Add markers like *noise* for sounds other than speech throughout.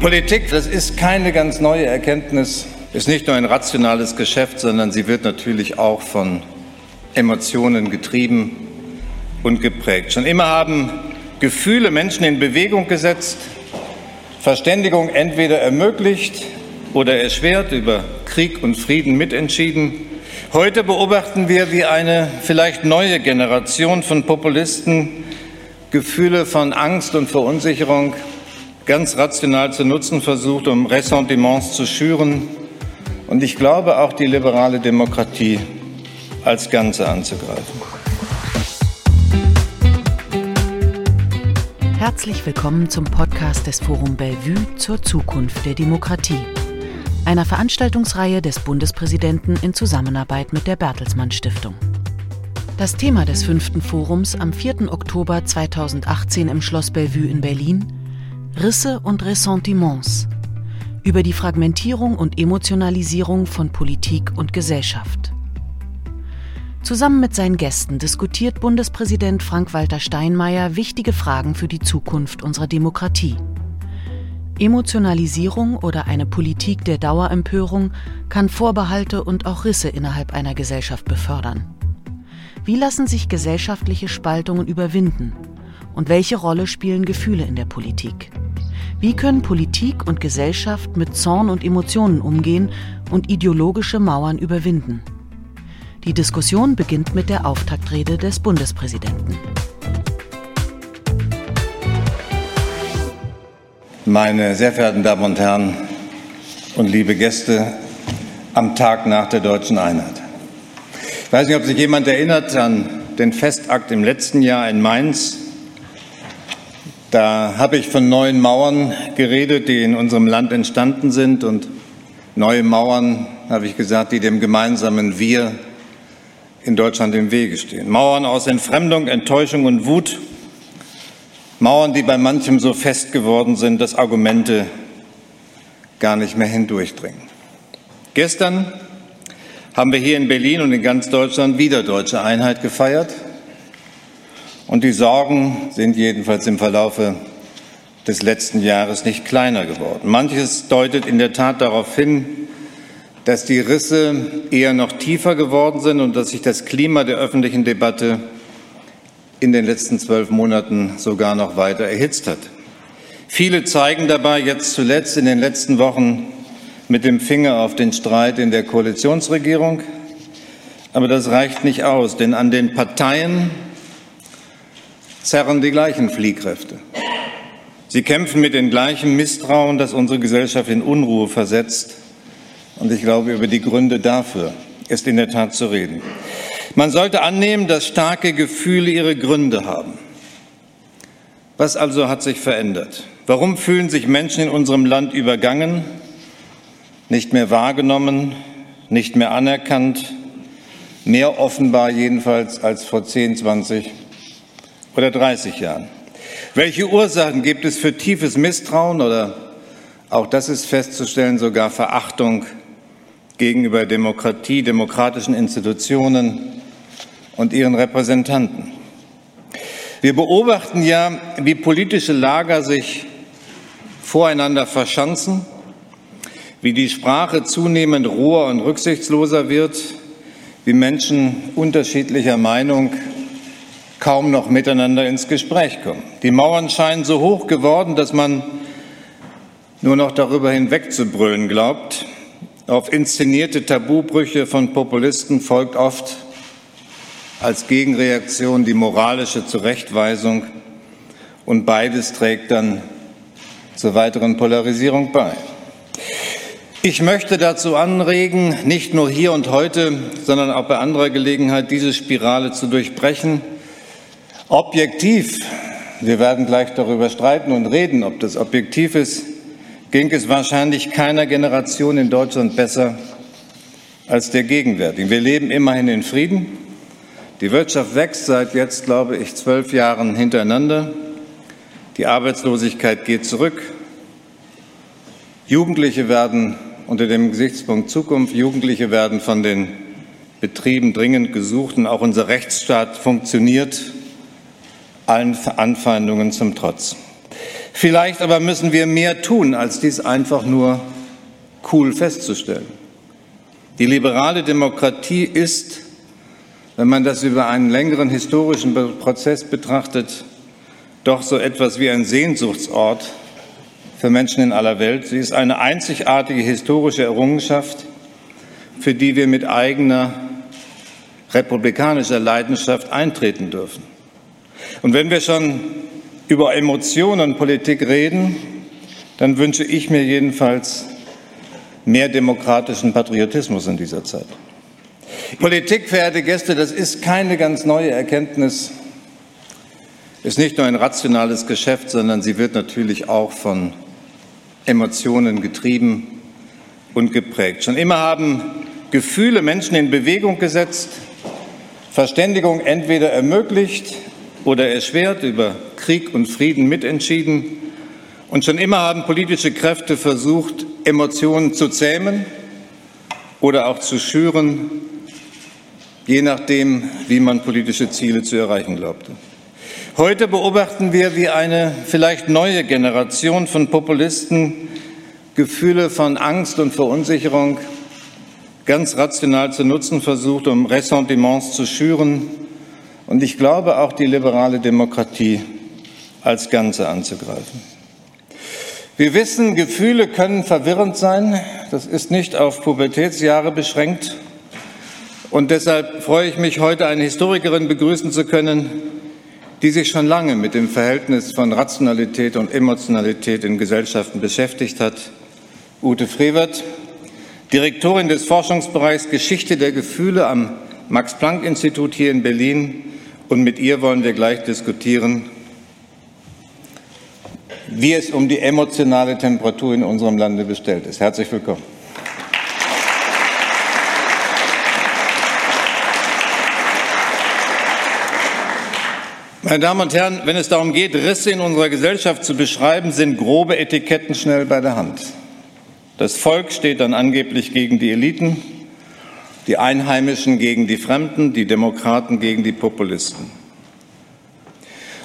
Politik, das ist keine ganz neue Erkenntnis, ist nicht nur ein rationales Geschäft, sondern sie wird natürlich auch von Emotionen getrieben und geprägt. Schon immer haben Gefühle Menschen in Bewegung gesetzt, Verständigung entweder ermöglicht oder erschwert, über Krieg und Frieden mitentschieden. Heute beobachten wir, wie eine vielleicht neue Generation von Populisten Gefühle von Angst und Verunsicherung ganz rational zu nutzen versucht, um Ressentiments zu schüren und ich glaube auch die liberale Demokratie als Ganze anzugreifen. Herzlich willkommen zum Podcast des Forum Bellevue zur Zukunft der Demokratie, einer Veranstaltungsreihe des Bundespräsidenten in Zusammenarbeit mit der Bertelsmann Stiftung. Das Thema des fünften Forums am 4. Oktober 2018 im Schloss Bellevue in Berlin Risse und Ressentiments über die Fragmentierung und Emotionalisierung von Politik und Gesellschaft. Zusammen mit seinen Gästen diskutiert Bundespräsident Frank-Walter Steinmeier wichtige Fragen für die Zukunft unserer Demokratie. Emotionalisierung oder eine Politik der Dauerempörung kann Vorbehalte und auch Risse innerhalb einer Gesellschaft befördern. Wie lassen sich gesellschaftliche Spaltungen überwinden? Und welche Rolle spielen Gefühle in der Politik? Wie können Politik und Gesellschaft mit Zorn und Emotionen umgehen und ideologische Mauern überwinden? Die Diskussion beginnt mit der Auftaktrede des Bundespräsidenten. Meine sehr verehrten Damen und Herren und liebe Gäste am Tag nach der deutschen Einheit. Ich weiß nicht, ob sich jemand erinnert an den Festakt im letzten Jahr in Mainz. Da habe ich von neuen Mauern geredet, die in unserem Land entstanden sind. Und neue Mauern, habe ich gesagt, die dem gemeinsamen Wir in Deutschland im Wege stehen. Mauern aus Entfremdung, Enttäuschung und Wut. Mauern, die bei manchem so fest geworden sind, dass Argumente gar nicht mehr hindurchdringen. Gestern haben wir hier in Berlin und in ganz Deutschland wieder deutsche Einheit gefeiert. Und die Sorgen sind jedenfalls im Verlaufe des letzten Jahres nicht kleiner geworden. Manches deutet in der Tat darauf hin, dass die Risse eher noch tiefer geworden sind und dass sich das Klima der öffentlichen Debatte in den letzten zwölf Monaten sogar noch weiter erhitzt hat. Viele zeigen dabei jetzt zuletzt in den letzten Wochen mit dem Finger auf den Streit in der Koalitionsregierung. Aber das reicht nicht aus, denn an den Parteien zerren die gleichen Fliehkräfte. Sie kämpfen mit dem gleichen Misstrauen, das unsere Gesellschaft in Unruhe versetzt. Und ich glaube, über die Gründe dafür ist in der Tat zu reden. Man sollte annehmen, dass starke Gefühle ihre Gründe haben. Was also hat sich verändert? Warum fühlen sich Menschen in unserem Land übergangen? nicht mehr wahrgenommen, nicht mehr anerkannt, mehr offenbar jedenfalls als vor 10, 20 oder 30 Jahren. Welche Ursachen gibt es für tiefes Misstrauen oder auch das ist festzustellen, sogar Verachtung gegenüber Demokratie, demokratischen Institutionen und ihren Repräsentanten? Wir beobachten ja, wie politische Lager sich voreinander verschanzen wie die Sprache zunehmend roher und rücksichtsloser wird, wie Menschen unterschiedlicher Meinung kaum noch miteinander ins Gespräch kommen. Die Mauern scheinen so hoch geworden, dass man nur noch darüber hinwegzubrüllen glaubt. Auf inszenierte Tabubrüche von Populisten folgt oft als Gegenreaktion die moralische Zurechtweisung und beides trägt dann zur weiteren Polarisierung bei. Ich möchte dazu anregen, nicht nur hier und heute, sondern auch bei anderer Gelegenheit diese Spirale zu durchbrechen. Objektiv, wir werden gleich darüber streiten und reden, ob das objektiv ist, ging es wahrscheinlich keiner Generation in Deutschland besser als der gegenwärtigen. Wir leben immerhin in Frieden. Die Wirtschaft wächst seit jetzt, glaube ich, zwölf Jahren hintereinander. Die Arbeitslosigkeit geht zurück. Jugendliche werden unter dem Gesichtspunkt Zukunft. Jugendliche werden von den Betrieben dringend gesucht und auch unser Rechtsstaat funktioniert allen Anfeindungen zum Trotz. Vielleicht aber müssen wir mehr tun, als dies einfach nur cool festzustellen. Die liberale Demokratie ist, wenn man das über einen längeren historischen Prozess betrachtet, doch so etwas wie ein Sehnsuchtsort für Menschen in aller Welt. Sie ist eine einzigartige historische Errungenschaft, für die wir mit eigener republikanischer Leidenschaft eintreten dürfen. Und wenn wir schon über Emotionen und Politik reden, dann wünsche ich mir jedenfalls mehr demokratischen Patriotismus in dieser Zeit. Politik, verehrte Gäste, das ist keine ganz neue Erkenntnis, ist nicht nur ein rationales Geschäft, sondern sie wird natürlich auch von Emotionen getrieben und geprägt. Schon immer haben Gefühle Menschen in Bewegung gesetzt, Verständigung entweder ermöglicht oder erschwert, über Krieg und Frieden mitentschieden. Und schon immer haben politische Kräfte versucht, Emotionen zu zähmen oder auch zu schüren, je nachdem, wie man politische Ziele zu erreichen glaubte. Heute beobachten wir, wie eine vielleicht neue Generation von Populisten Gefühle von Angst und Verunsicherung ganz rational zu nutzen versucht, um Ressentiments zu schüren und ich glaube auch die liberale Demokratie als Ganze anzugreifen. Wir wissen, Gefühle können verwirrend sein. Das ist nicht auf Pubertätsjahre beschränkt. Und deshalb freue ich mich, heute eine Historikerin begrüßen zu können, die sich schon lange mit dem Verhältnis von Rationalität und Emotionalität in Gesellschaften beschäftigt hat. Ute Frevert, Direktorin des Forschungsbereichs Geschichte der Gefühle am Max-Planck-Institut hier in Berlin. Und mit ihr wollen wir gleich diskutieren, wie es um die emotionale Temperatur in unserem Lande bestellt ist. Herzlich willkommen. Meine Damen und Herren, wenn es darum geht, Risse in unserer Gesellschaft zu beschreiben, sind grobe Etiketten schnell bei der Hand. Das Volk steht dann angeblich gegen die Eliten, die Einheimischen gegen die Fremden, die Demokraten gegen die Populisten.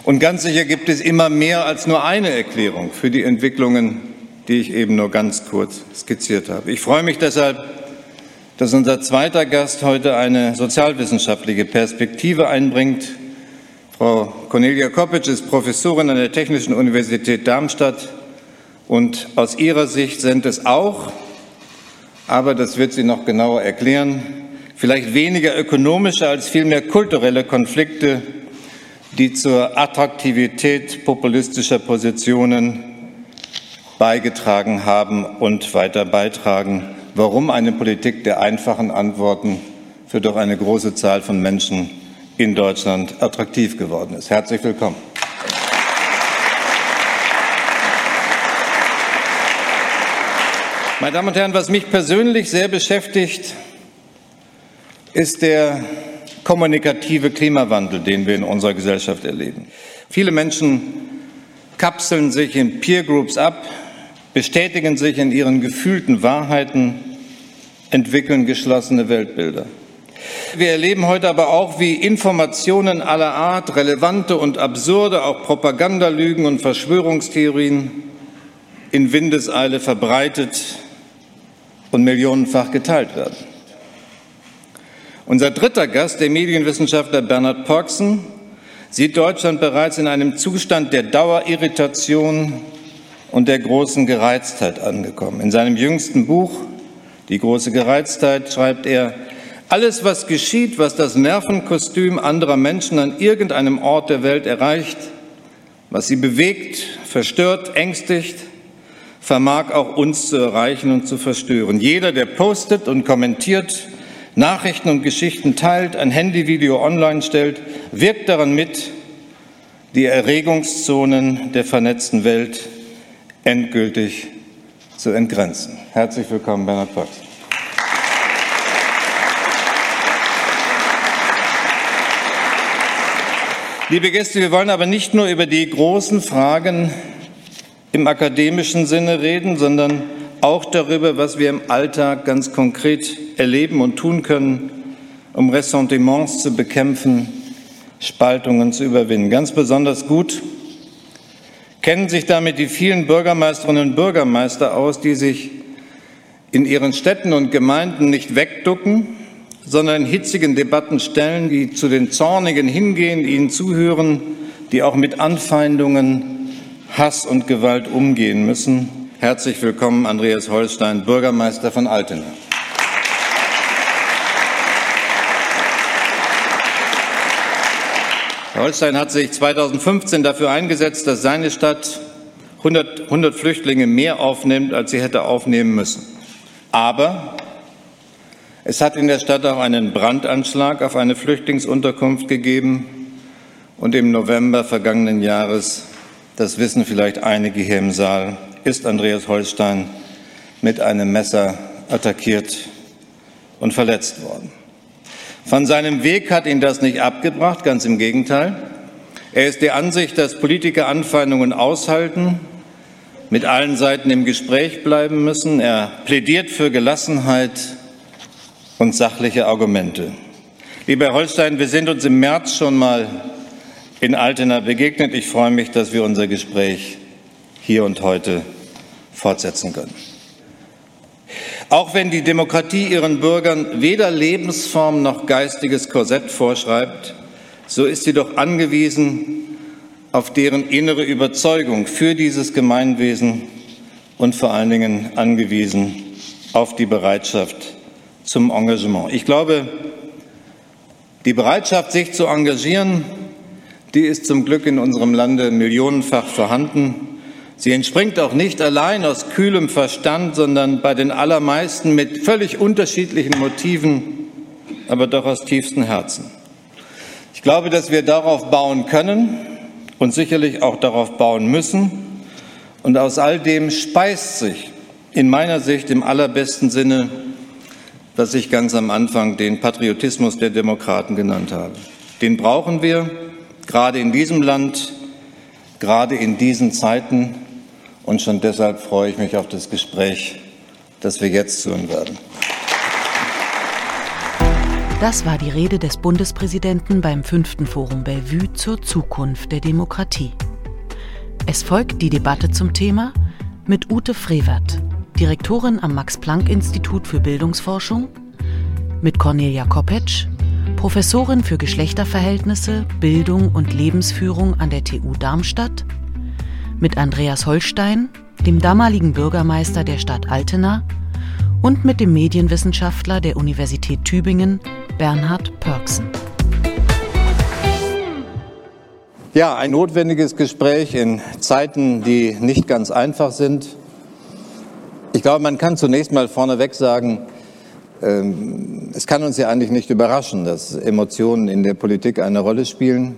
Und ganz sicher gibt es immer mehr als nur eine Erklärung für die Entwicklungen, die ich eben nur ganz kurz skizziert habe. Ich freue mich deshalb, dass unser zweiter Gast heute eine sozialwissenschaftliche Perspektive einbringt, Frau Cornelia Koppitsch ist Professorin an der Technischen Universität Darmstadt und aus ihrer Sicht sind es auch, aber das wird sie noch genauer erklären, vielleicht weniger ökonomische als vielmehr kulturelle Konflikte, die zur Attraktivität populistischer Positionen beigetragen haben und weiter beitragen. Warum eine Politik der einfachen Antworten für doch eine große Zahl von Menschen in Deutschland attraktiv geworden ist. Herzlich willkommen. Meine Damen und Herren, was mich persönlich sehr beschäftigt, ist der kommunikative Klimawandel, den wir in unserer Gesellschaft erleben. Viele Menschen kapseln sich in Peer Groups ab, bestätigen sich in ihren gefühlten Wahrheiten, entwickeln geschlossene Weltbilder. Wir erleben heute aber auch, wie Informationen aller Art, relevante und absurde, auch Propagandalügen und Verschwörungstheorien in Windeseile verbreitet und millionenfach geteilt werden. Unser dritter Gast, der Medienwissenschaftler Bernhard Porksen, sieht Deutschland bereits in einem Zustand der Dauerirritation und der großen Gereiztheit angekommen. In seinem jüngsten Buch Die große Gereiztheit schreibt er, alles, was geschieht, was das Nervenkostüm anderer Menschen an irgendeinem Ort der Welt erreicht, was sie bewegt, verstört, ängstigt, vermag auch uns zu erreichen und zu verstören. Jeder, der postet und kommentiert, Nachrichten und Geschichten teilt, ein Handyvideo online stellt, wirkt daran mit, die Erregungszonen der vernetzten Welt endgültig zu entgrenzen. Herzlich willkommen, Bernhard Fox. Liebe Gäste, wir wollen aber nicht nur über die großen Fragen im akademischen Sinne reden, sondern auch darüber, was wir im Alltag ganz konkret erleben und tun können, um Ressentiments zu bekämpfen, Spaltungen zu überwinden. Ganz besonders gut Kennen sich damit die vielen Bürgermeisterinnen und Bürgermeister aus, die sich in ihren Städten und Gemeinden nicht wegducken, sondern in hitzigen Debatten stellen, die zu den Zornigen hingehen, ihnen zuhören, die auch mit Anfeindungen, Hass und Gewalt umgehen müssen. Herzlich willkommen, Andreas Holstein, Bürgermeister von Altena. Holstein hat sich 2015 dafür eingesetzt, dass seine Stadt 100, 100 Flüchtlinge mehr aufnimmt, als sie hätte aufnehmen müssen. Aber es hat in der Stadt auch einen Brandanschlag auf eine Flüchtlingsunterkunft gegeben und im November vergangenen Jahres, das wissen vielleicht einige hier im Saal, ist Andreas Holstein mit einem Messer attackiert und verletzt worden. Von seinem Weg hat ihn das nicht abgebracht, ganz im Gegenteil. Er ist der Ansicht, dass Politiker Anfeindungen aushalten mit allen Seiten im Gespräch bleiben müssen. Er plädiert für Gelassenheit und sachliche Argumente. Lieber Herr Holstein, wir sind uns im März schon mal in Altena begegnet. Ich freue mich, dass wir unser Gespräch hier und heute fortsetzen können. Auch wenn die Demokratie ihren Bürgern weder Lebensform noch geistiges Korsett vorschreibt, so ist sie doch angewiesen auf deren innere Überzeugung für dieses Gemeinwesen und vor allen Dingen angewiesen auf die Bereitschaft zum Engagement. Ich glaube, die Bereitschaft, sich zu engagieren, die ist zum Glück in unserem Lande millionenfach vorhanden. Sie entspringt auch nicht allein aus kühlem Verstand, sondern bei den allermeisten mit völlig unterschiedlichen Motiven, aber doch aus tiefstem Herzen. Ich glaube, dass wir darauf bauen können, und sicherlich auch darauf bauen müssen. Und aus all dem speist sich in meiner Sicht im allerbesten Sinne, was ich ganz am Anfang den Patriotismus der Demokraten genannt habe. Den brauchen wir gerade in diesem Land, gerade in diesen Zeiten. Und schon deshalb freue ich mich auf das Gespräch, das wir jetzt führen werden. Das war die Rede des Bundespräsidenten beim fünften Forum Bellevue zur Zukunft der Demokratie. Es folgt die Debatte zum Thema mit Ute Frevert, Direktorin am Max-Planck-Institut für Bildungsforschung, mit Cornelia Kopetsch, Professorin für Geschlechterverhältnisse, Bildung und Lebensführung an der TU Darmstadt, mit Andreas Holstein, dem damaligen Bürgermeister der Stadt Altena, und mit dem Medienwissenschaftler der Universität Tübingen, Bernhard Pörksen. Ja, ein notwendiges Gespräch in Zeiten, die nicht ganz einfach sind. Ich glaube, man kann zunächst mal vorneweg sagen, es kann uns ja eigentlich nicht überraschen, dass Emotionen in der Politik eine Rolle spielen.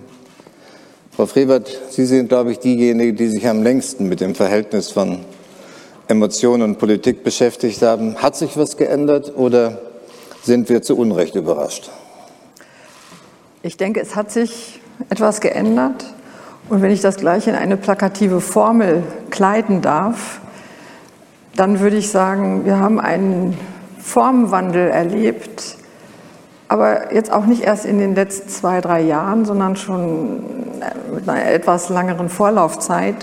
Frau Frevert, Sie sind, glaube ich, diejenige, die sich am längsten mit dem Verhältnis von Emotionen und Politik beschäftigt haben. Hat sich was geändert oder sind wir zu Unrecht überrascht? Ich denke, es hat sich etwas geändert. Und wenn ich das gleich in eine plakative Formel kleiden darf, dann würde ich sagen, wir haben einen Formwandel erlebt, aber jetzt auch nicht erst in den letzten zwei, drei Jahren, sondern schon mit einer etwas langeren Vorlaufzeit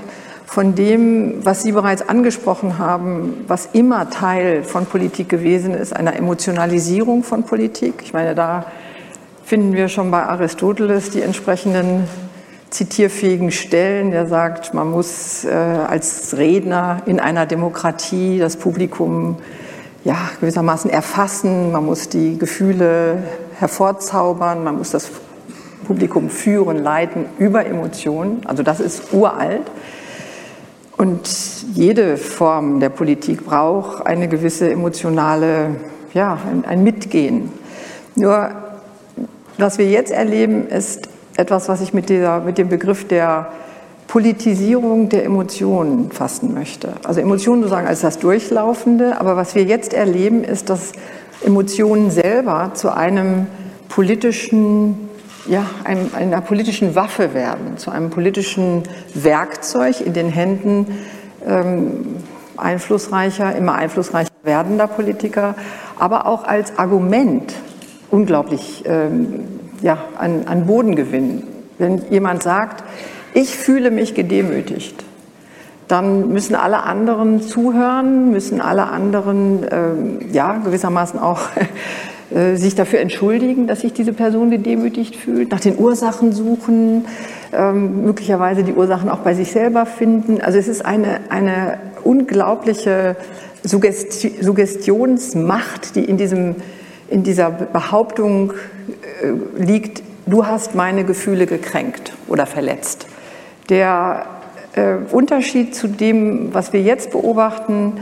von dem, was Sie bereits angesprochen haben, was immer Teil von Politik gewesen ist, einer Emotionalisierung von Politik. Ich meine, da finden wir schon bei Aristoteles die entsprechenden zitierfähigen Stellen. Der sagt, man muss äh, als Redner in einer Demokratie das Publikum ja, gewissermaßen erfassen, man muss die Gefühle hervorzaubern, man muss das Publikum führen, leiten über Emotionen. Also das ist uralt. Und jede Form der Politik braucht eine gewisse emotionale, ja, ein, ein Mitgehen. Nur, was wir jetzt erleben, ist etwas, was ich mit, dieser, mit dem Begriff der Politisierung der Emotionen fassen möchte. Also Emotionen sozusagen als das Durchlaufende, aber was wir jetzt erleben, ist, dass Emotionen selber zu einem politischen ja, einem, einer politischen Waffe werden, zu einem politischen Werkzeug in den Händen ähm, einflussreicher, immer einflussreicher werdender Politiker, aber auch als Argument unglaublich ähm, ja, an, an Boden gewinnen. Wenn jemand sagt, ich fühle mich gedemütigt, dann müssen alle anderen zuhören, müssen alle anderen äh, ja gewissermaßen auch *laughs* äh, sich dafür entschuldigen, dass sich diese Person gedemütigt fühlt, nach den Ursachen suchen, ähm, möglicherweise die Ursachen auch bei sich selber finden. Also es ist eine, eine unglaubliche Suggesti Suggestionsmacht, die in, diesem, in dieser Behauptung äh, liegt, du hast meine Gefühle gekränkt oder verletzt. Der äh, Unterschied zu dem, was wir jetzt beobachten,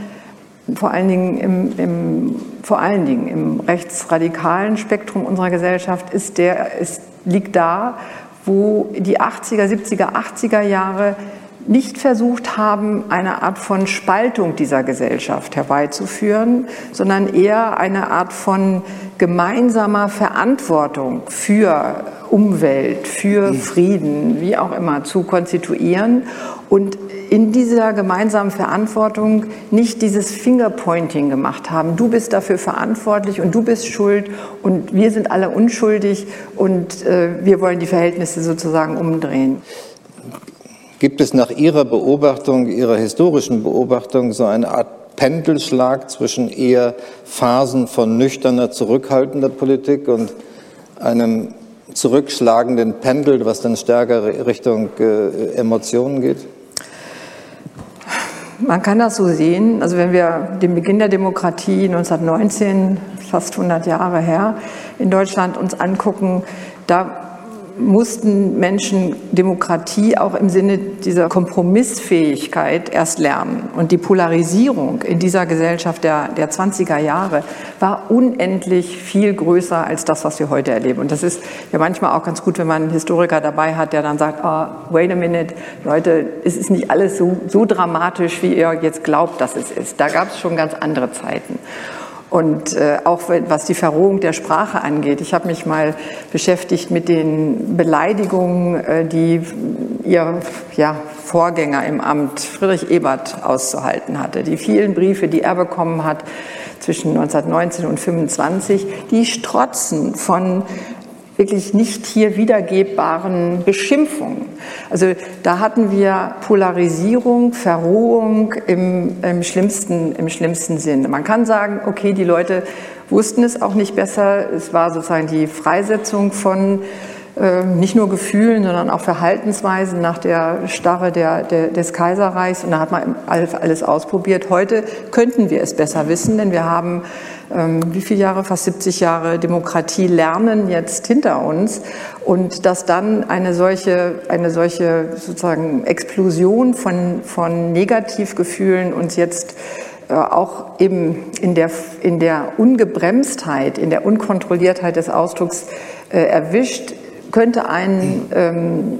vor allen Dingen im, im, vor allen Dingen im rechtsradikalen Spektrum unserer Gesellschaft, ist der, ist, liegt da, wo die 80er, 70er, 80er Jahre nicht versucht haben, eine Art von Spaltung dieser Gesellschaft herbeizuführen, sondern eher eine Art von gemeinsamer Verantwortung für Umwelt, für Frieden, wie auch immer, zu konstituieren und in dieser gemeinsamen Verantwortung nicht dieses Fingerpointing gemacht haben. Du bist dafür verantwortlich und du bist schuld und wir sind alle unschuldig und äh, wir wollen die Verhältnisse sozusagen umdrehen. Gibt es nach Ihrer Beobachtung, Ihrer historischen Beobachtung so eine Art Pendelschlag zwischen eher Phasen von nüchterner, zurückhaltender Politik und einem zurückschlagenden Pendel, was dann stärker Richtung äh, Emotionen geht? Man kann das so sehen. Also wenn wir den Beginn der Demokratie 1919, fast 100 Jahre her, in Deutschland uns angucken, da mussten Menschen Demokratie auch im Sinne dieser Kompromissfähigkeit erst lernen. Und die Polarisierung in dieser Gesellschaft der, der 20er Jahre war unendlich viel größer als das, was wir heute erleben. Und das ist ja manchmal auch ganz gut, wenn man einen Historiker dabei hat, der dann sagt, oh, wait a minute, Leute, es ist nicht alles so, so dramatisch, wie ihr jetzt glaubt, dass es ist. Da gab es schon ganz andere Zeiten. Und äh, auch was die Verrohung der Sprache angeht. Ich habe mich mal beschäftigt mit den Beleidigungen, äh, die ihr ja, Vorgänger im Amt Friedrich Ebert auszuhalten hatte. Die vielen Briefe, die er bekommen hat zwischen 1919 und 1925, die strotzen von wirklich nicht hier wiedergebbaren Beschimpfungen. Also da hatten wir Polarisierung, Verrohung im, im, schlimmsten, im schlimmsten Sinne. Man kann sagen, okay, die Leute wussten es auch nicht besser. Es war sozusagen die Freisetzung von äh, nicht nur Gefühlen, sondern auch Verhaltensweisen nach der Starre der, der, des Kaiserreichs. Und da hat man alles ausprobiert. Heute könnten wir es besser wissen, denn wir haben wie viele Jahre, fast 70 Jahre Demokratie lernen jetzt hinter uns und dass dann eine solche, eine solche sozusagen Explosion von, von Negativgefühlen uns jetzt äh, auch eben in der, in der Ungebremstheit, in der Unkontrolliertheit des Ausdrucks äh, erwischt, könnte einen ähm,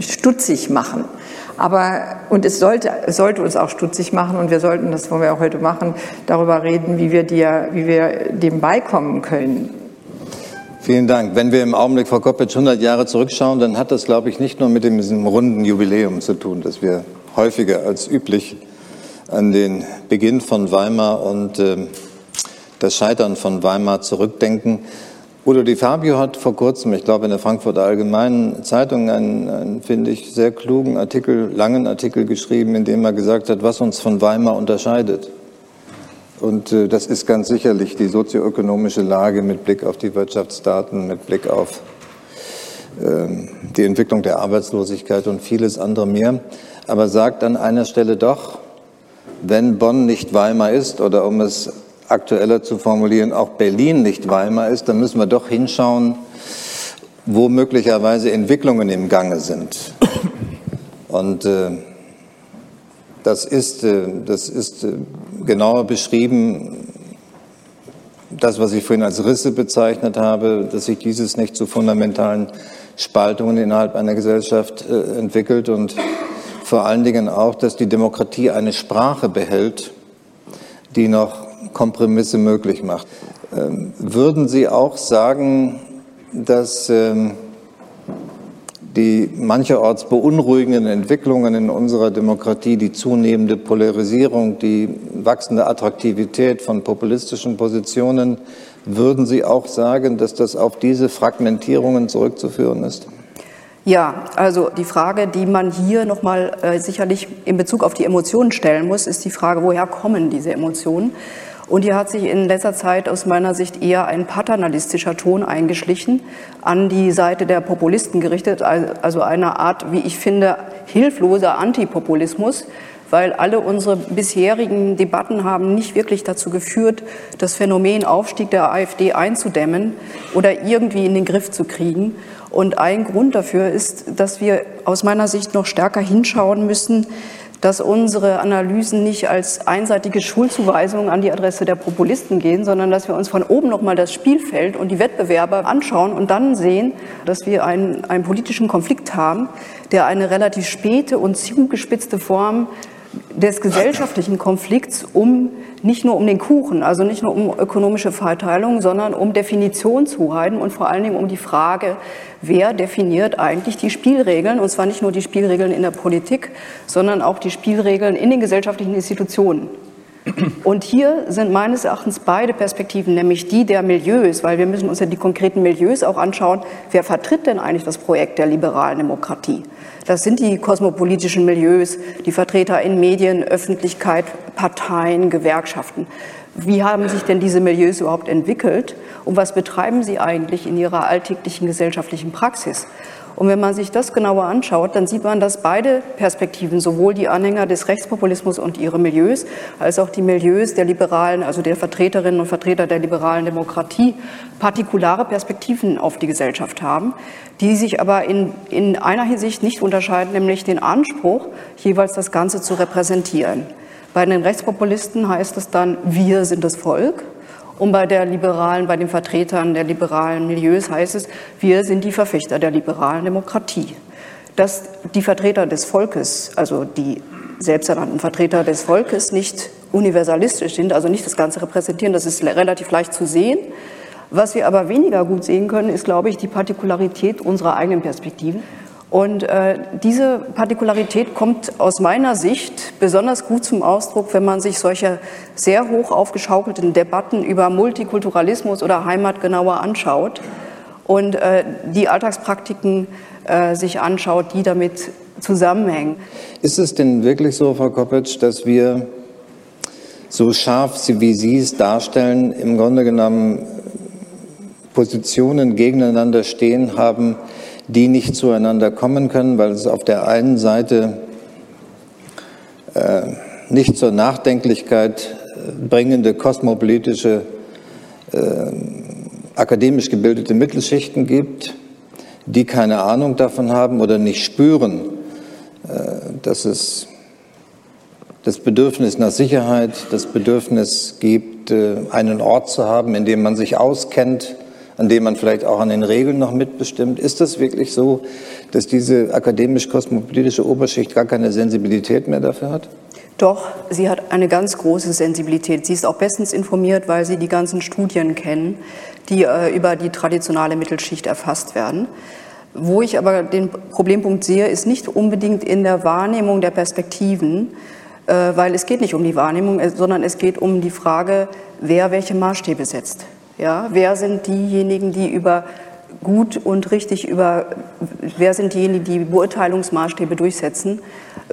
stutzig machen. Aber, und es sollte, sollte uns auch stutzig machen und wir sollten, das wollen wir auch heute machen, darüber reden, wie wir, dir, wie wir dem beikommen können. Vielen Dank. Wenn wir im Augenblick, Frau Koppitsch, 100 Jahre zurückschauen, dann hat das, glaube ich, nicht nur mit diesem runden Jubiläum zu tun, dass wir häufiger als üblich an den Beginn von Weimar und äh, das Scheitern von Weimar zurückdenken, Udo Di Fabio hat vor kurzem, ich glaube in der Frankfurter Allgemeinen Zeitung, einen, einen, finde ich, sehr klugen Artikel, langen Artikel geschrieben, in dem er gesagt hat, was uns von Weimar unterscheidet. Und äh, das ist ganz sicherlich die sozioökonomische Lage mit Blick auf die Wirtschaftsdaten, mit Blick auf äh, die Entwicklung der Arbeitslosigkeit und vieles andere mehr. Aber sagt an einer Stelle doch, wenn Bonn nicht Weimar ist oder um es aktueller zu formulieren, auch Berlin nicht Weimar ist, dann müssen wir doch hinschauen, wo möglicherweise Entwicklungen im Gange sind. Und äh, das ist, äh, das ist äh, genauer beschrieben, das, was ich vorhin als Risse bezeichnet habe, dass sich dieses nicht zu fundamentalen Spaltungen innerhalb einer Gesellschaft äh, entwickelt und vor allen Dingen auch, dass die Demokratie eine Sprache behält, die noch Kompromisse möglich macht. Ähm, würden Sie auch sagen, dass ähm, die mancherorts beunruhigenden Entwicklungen in unserer Demokratie, die zunehmende Polarisierung, die wachsende Attraktivität von populistischen Positionen, würden Sie auch sagen, dass das auf diese Fragmentierungen zurückzuführen ist? Ja, also die Frage, die man hier nochmal äh, sicherlich in Bezug auf die Emotionen stellen muss, ist die Frage, woher kommen diese Emotionen? Und hier hat sich in letzter Zeit aus meiner Sicht eher ein paternalistischer Ton eingeschlichen, an die Seite der Populisten gerichtet, also eine Art, wie ich finde, hilfloser Antipopulismus, weil alle unsere bisherigen Debatten haben nicht wirklich dazu geführt, das Phänomen Aufstieg der AfD einzudämmen oder irgendwie in den Griff zu kriegen. Und ein Grund dafür ist, dass wir aus meiner Sicht noch stärker hinschauen müssen, dass unsere Analysen nicht als einseitige Schulzuweisungen an die Adresse der Populisten gehen, sondern dass wir uns von oben nochmal das Spielfeld und die Wettbewerber anschauen und dann sehen, dass wir einen, einen politischen Konflikt haben, der eine relativ späte und zugespitzte Form des gesellschaftlichen Konflikts um nicht nur um den Kuchen, also nicht nur um ökonomische Verteilung, sondern um Definitionshoheiten und vor allen Dingen um die Frage, wer definiert eigentlich die Spielregeln, und zwar nicht nur die Spielregeln in der Politik, sondern auch die Spielregeln in den gesellschaftlichen Institutionen. Und hier sind meines Erachtens beide Perspektiven, nämlich die der Milieus, weil wir müssen uns ja die konkreten Milieus auch anschauen, wer vertritt denn eigentlich das Projekt der liberalen Demokratie? Das sind die kosmopolitischen Milieus, die Vertreter in Medien, Öffentlichkeit, Parteien, Gewerkschaften. Wie haben sich denn diese Milieus überhaupt entwickelt und was betreiben sie eigentlich in ihrer alltäglichen gesellschaftlichen Praxis? Und wenn man sich das genauer anschaut, dann sieht man, dass beide Perspektiven, sowohl die Anhänger des Rechtspopulismus und ihre Milieus, als auch die Milieus der Liberalen, also der Vertreterinnen und Vertreter der liberalen Demokratie, partikulare Perspektiven auf die Gesellschaft haben, die sich aber in, in einer Hinsicht nicht unterscheiden, nämlich den Anspruch, jeweils das Ganze zu repräsentieren. Bei den Rechtspopulisten heißt es dann, wir sind das Volk. Und bei der liberalen, bei den Vertretern der liberalen Milieus heißt es, wir sind die Verfechter der liberalen Demokratie. Dass die Vertreter des Volkes, also die selbsternannten Vertreter des Volkes nicht universalistisch sind, also nicht das Ganze repräsentieren, das ist relativ leicht zu sehen. Was wir aber weniger gut sehen können, ist, glaube ich, die Partikularität unserer eigenen Perspektiven. Und äh, diese Partikularität kommt aus meiner Sicht besonders gut zum Ausdruck, wenn man sich solche sehr hoch aufgeschaukelten Debatten über Multikulturalismus oder Heimat genauer anschaut und äh, die Alltagspraktiken äh, sich anschaut, die damit zusammenhängen. Ist es denn wirklich so, Frau Koppitsch, dass wir so scharf, wie Sie es darstellen, im Grunde genommen Positionen gegeneinander stehen haben, die nicht zueinander kommen können, weil es auf der einen Seite äh, nicht zur Nachdenklichkeit äh, bringende kosmopolitische, äh, akademisch gebildete Mittelschichten gibt, die keine Ahnung davon haben oder nicht spüren, äh, dass es das Bedürfnis nach Sicherheit, das Bedürfnis gibt, äh, einen Ort zu haben, in dem man sich auskennt, an dem man vielleicht auch an den Regeln noch mitbestimmt. Ist das wirklich so, dass diese akademisch-kosmopolitische Oberschicht gar keine Sensibilität mehr dafür hat? Doch, sie hat eine ganz große Sensibilität. Sie ist auch bestens informiert, weil sie die ganzen Studien kennen, die äh, über die traditionelle Mittelschicht erfasst werden. Wo ich aber den Problempunkt sehe, ist nicht unbedingt in der Wahrnehmung der Perspektiven, äh, weil es geht nicht um die Wahrnehmung, äh, sondern es geht um die Frage, wer welche Maßstäbe setzt. Ja, wer sind diejenigen, die über gut und richtig über, wer sind diejenigen, die Beurteilungsmaßstäbe durchsetzen?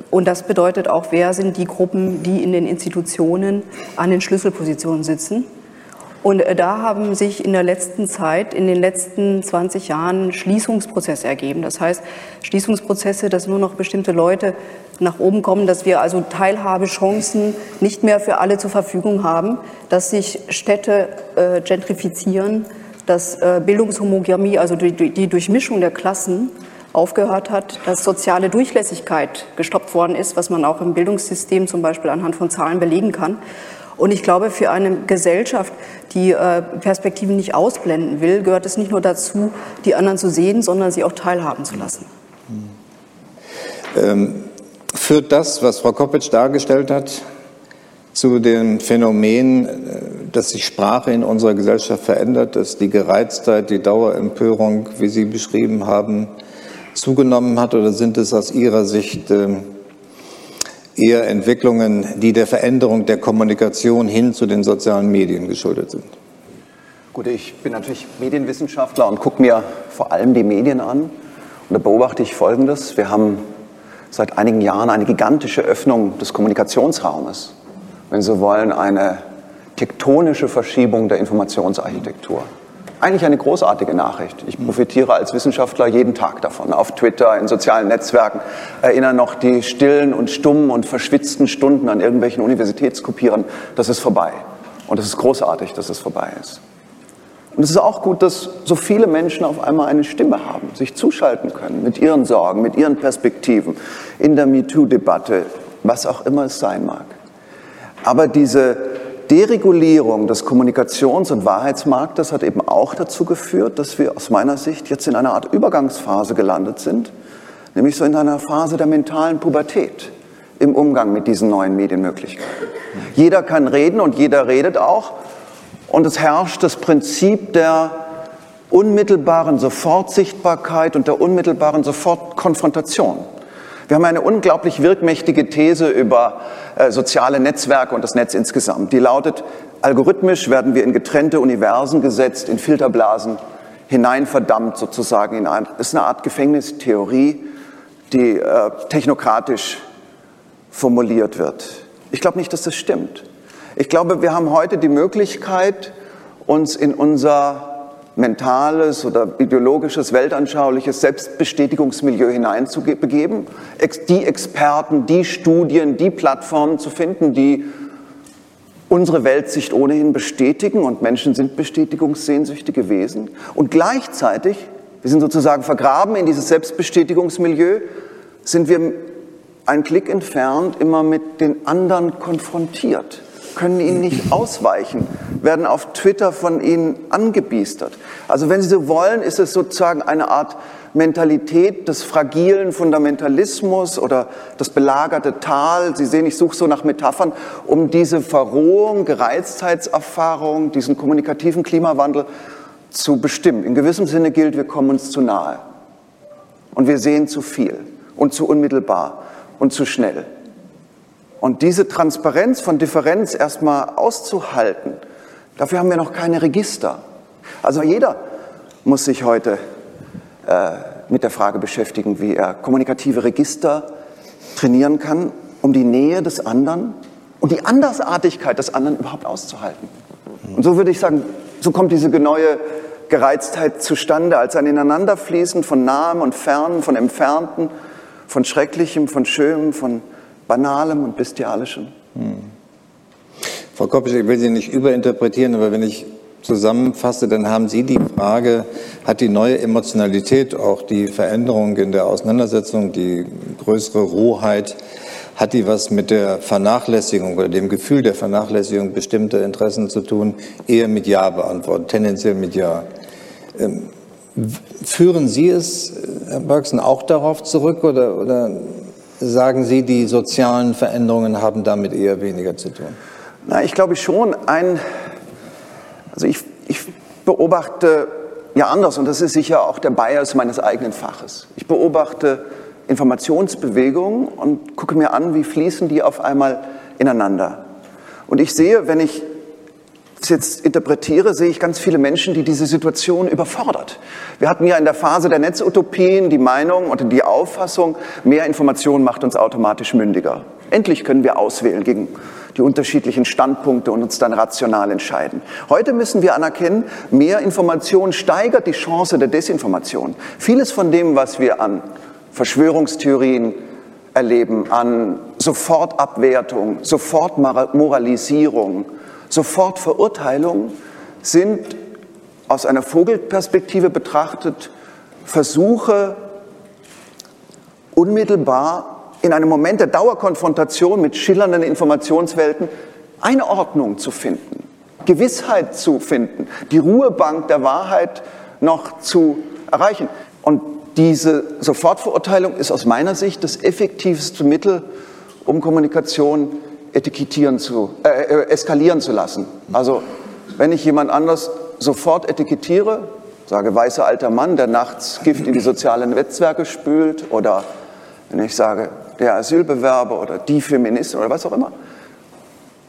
Und das bedeutet auch, wer sind die Gruppen, die in den Institutionen an den Schlüsselpositionen sitzen? Und äh, da haben sich in der letzten Zeit, in den letzten 20 Jahren Schließungsprozesse ergeben. Das heißt, Schließungsprozesse, dass nur noch bestimmte Leute nach oben kommen, dass wir also Teilhabechancen nicht mehr für alle zur Verfügung haben, dass sich Städte äh, gentrifizieren, dass äh, Bildungshomogamie, also die, die Durchmischung der Klassen, aufgehört hat, dass soziale Durchlässigkeit gestoppt worden ist, was man auch im Bildungssystem zum Beispiel anhand von Zahlen belegen kann. Und ich glaube, für eine Gesellschaft, die äh, Perspektiven nicht ausblenden will, gehört es nicht nur dazu, die anderen zu sehen, sondern sie auch teilhaben zu lassen. Ähm, führt das, was Frau Koppitsch dargestellt hat, zu dem Phänomen, äh, dass sich Sprache in unserer Gesellschaft verändert, dass die Gereiztheit, die Dauerempörung, wie Sie beschrieben haben, zugenommen hat? Oder sind es aus Ihrer Sicht ähm, eher Entwicklungen, die der Veränderung der Kommunikation hin zu den sozialen Medien geschuldet sind? Gut, ich bin natürlich Medienwissenschaftler und gucke mir vor allem die Medien an. Und da beobachte ich Folgendes. Wir haben seit einigen Jahren eine gigantische Öffnung des Kommunikationsraumes. Wenn Sie wollen, eine tektonische Verschiebung der Informationsarchitektur. Eigentlich eine großartige Nachricht. Ich profitiere als Wissenschaftler jeden Tag davon. Auf Twitter, in sozialen Netzwerken erinnern noch die stillen und stummen und verschwitzten Stunden an irgendwelchen Universitätskopieren. Das ist vorbei. Und es ist großartig, dass es vorbei ist. Und es ist auch gut, dass so viele Menschen auf einmal eine Stimme haben, sich zuschalten können mit ihren Sorgen, mit ihren Perspektiven in der MeToo-Debatte, was auch immer es sein mag. Aber diese Deregulierung des Kommunikations- und Wahrheitsmarktes hat eben auch dazu geführt, dass wir aus meiner Sicht jetzt in einer Art Übergangsphase gelandet sind, nämlich so in einer Phase der mentalen Pubertät im Umgang mit diesen neuen Medienmöglichkeiten. Jeder kann reden und jeder redet auch und es herrscht das Prinzip der unmittelbaren Sofortsichtbarkeit und der unmittelbaren Sofortkonfrontation. Wir haben eine unglaublich wirkmächtige These über äh, soziale Netzwerke und das Netz insgesamt. Die lautet, algorithmisch werden wir in getrennte Universen gesetzt, in Filterblasen hineinverdammt sozusagen. In ein, ist eine Art Gefängnistheorie, die äh, technokratisch formuliert wird. Ich glaube nicht, dass das stimmt. Ich glaube, wir haben heute die Möglichkeit, uns in unser mentales oder ideologisches, weltanschauliches Selbstbestätigungsmilieu hineinzubegeben, die Experten, die Studien, die Plattformen zu finden, die unsere Weltsicht ohnehin bestätigen. Und Menschen sind bestätigungssehnsüchtige Wesen. Und gleichzeitig, wir sind sozusagen vergraben in dieses Selbstbestätigungsmilieu, sind wir einen Klick entfernt immer mit den anderen konfrontiert können ihnen nicht ausweichen, werden auf Twitter von ihnen angebiestert. Also wenn Sie so wollen, ist es sozusagen eine Art Mentalität des fragilen Fundamentalismus oder das belagerte Tal. Sie sehen, ich suche so nach Metaphern, um diese Verrohung, Gereiztheitserfahrung, diesen kommunikativen Klimawandel zu bestimmen. In gewissem Sinne gilt, wir kommen uns zu nahe. Und wir sehen zu viel und zu unmittelbar und zu schnell. Und diese Transparenz von Differenz erstmal auszuhalten, dafür haben wir noch keine Register. Also jeder muss sich heute äh, mit der Frage beschäftigen, wie er kommunikative Register trainieren kann, um die Nähe des anderen und die Andersartigkeit des anderen überhaupt auszuhalten. Und so würde ich sagen, so kommt diese neue Gereiztheit zustande, als ein Ineinanderfließen von Nahem und Fernem, von Entfernten, von Schrecklichem, von Schönem, von Banalem und Bestialischem. Hm. Frau Koppisch, ich will Sie nicht überinterpretieren, aber wenn ich zusammenfasse, dann haben Sie die Frage, hat die neue Emotionalität, auch die Veränderung in der Auseinandersetzung, die größere Rohheit, hat die was mit der Vernachlässigung oder dem Gefühl der Vernachlässigung bestimmter Interessen zu tun? Eher mit Ja beantwortet, tendenziell mit Ja. Ähm, führen Sie es, Herr Bergson, auch darauf zurück oder, oder sagen Sie, die sozialen Veränderungen haben damit eher weniger zu tun? Na, ich glaube schon, ein, also ich, ich beobachte ja anders und das ist sicher auch der Bias meines eigenen Faches. Ich beobachte Informationsbewegungen und gucke mir an, wie fließen die auf einmal ineinander. Und ich sehe, wenn ich das jetzt interpretiere, sehe ich ganz viele Menschen, die diese Situation überfordert. Wir hatten ja in der Phase der Netzutopien die Meinung und die Auffassung, mehr Information macht uns automatisch mündiger. Endlich können wir auswählen gegen die unterschiedlichen Standpunkte und uns dann rational entscheiden. Heute müssen wir anerkennen, mehr Information steigert die Chance der Desinformation. Vieles von dem, was wir an Verschwörungstheorien erleben, an Sofortabwertung, Sofortmoralisierung, Sofortverurteilungen sind aus einer Vogelperspektive betrachtet Versuche, unmittelbar in einem Moment der Dauerkonfrontation mit schillernden Informationswelten eine Ordnung zu finden, Gewissheit zu finden, die Ruhebank der Wahrheit noch zu erreichen. Und diese Sofortverurteilung ist aus meiner Sicht das effektivste Mittel, um Kommunikation etikettieren zu, äh, äh, eskalieren zu lassen. Also wenn ich jemand anders sofort etikettiere, sage weißer alter Mann, der nachts Gift in die sozialen Netzwerke spült, oder wenn ich sage der Asylbewerber oder die Feministin oder was auch immer,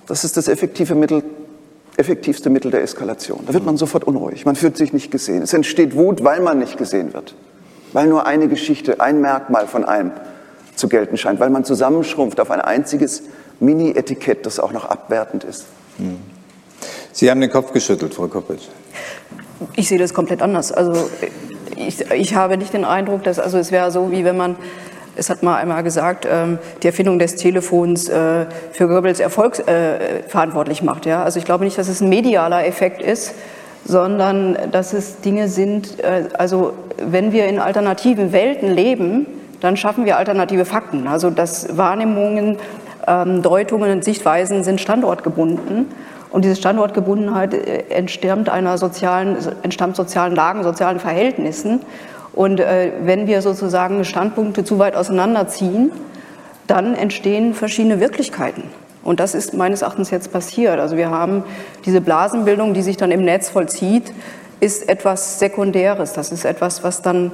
das ist das effektive Mittel, effektivste Mittel der Eskalation. Da wird man sofort unruhig, man fühlt sich nicht gesehen. Es entsteht Wut, weil man nicht gesehen wird. weil nur eine Geschichte, ein Merkmal von einem zu gelten scheint, weil man zusammenschrumpft auf ein einziges Mini-Etikett, das auch noch abwertend ist. Sie haben den Kopf geschüttelt, Frau Koppitsch. Ich sehe das komplett anders. Also ich, ich habe nicht den Eindruck, dass also es wäre so, wie wenn man es hat mal einmal gesagt, ähm, die Erfindung des Telefons äh, für Goebbels Erfolg äh, verantwortlich macht. Ja? Also ich glaube nicht, dass es ein medialer Effekt ist, sondern dass es Dinge sind, äh, also wenn wir in alternativen Welten leben, dann schaffen wir alternative Fakten. Also dass Wahrnehmungen, Deutungen und Sichtweisen sind standortgebunden. Und diese Standortgebundenheit äh, entstammt einer sozialen, entstammt sozialen Lagen, sozialen Verhältnissen. Und äh, wenn wir sozusagen Standpunkte zu weit auseinanderziehen, dann entstehen verschiedene Wirklichkeiten. Und das ist meines Erachtens jetzt passiert. Also wir haben diese Blasenbildung, die sich dann im Netz vollzieht, ist etwas Sekundäres. Das ist etwas, was dann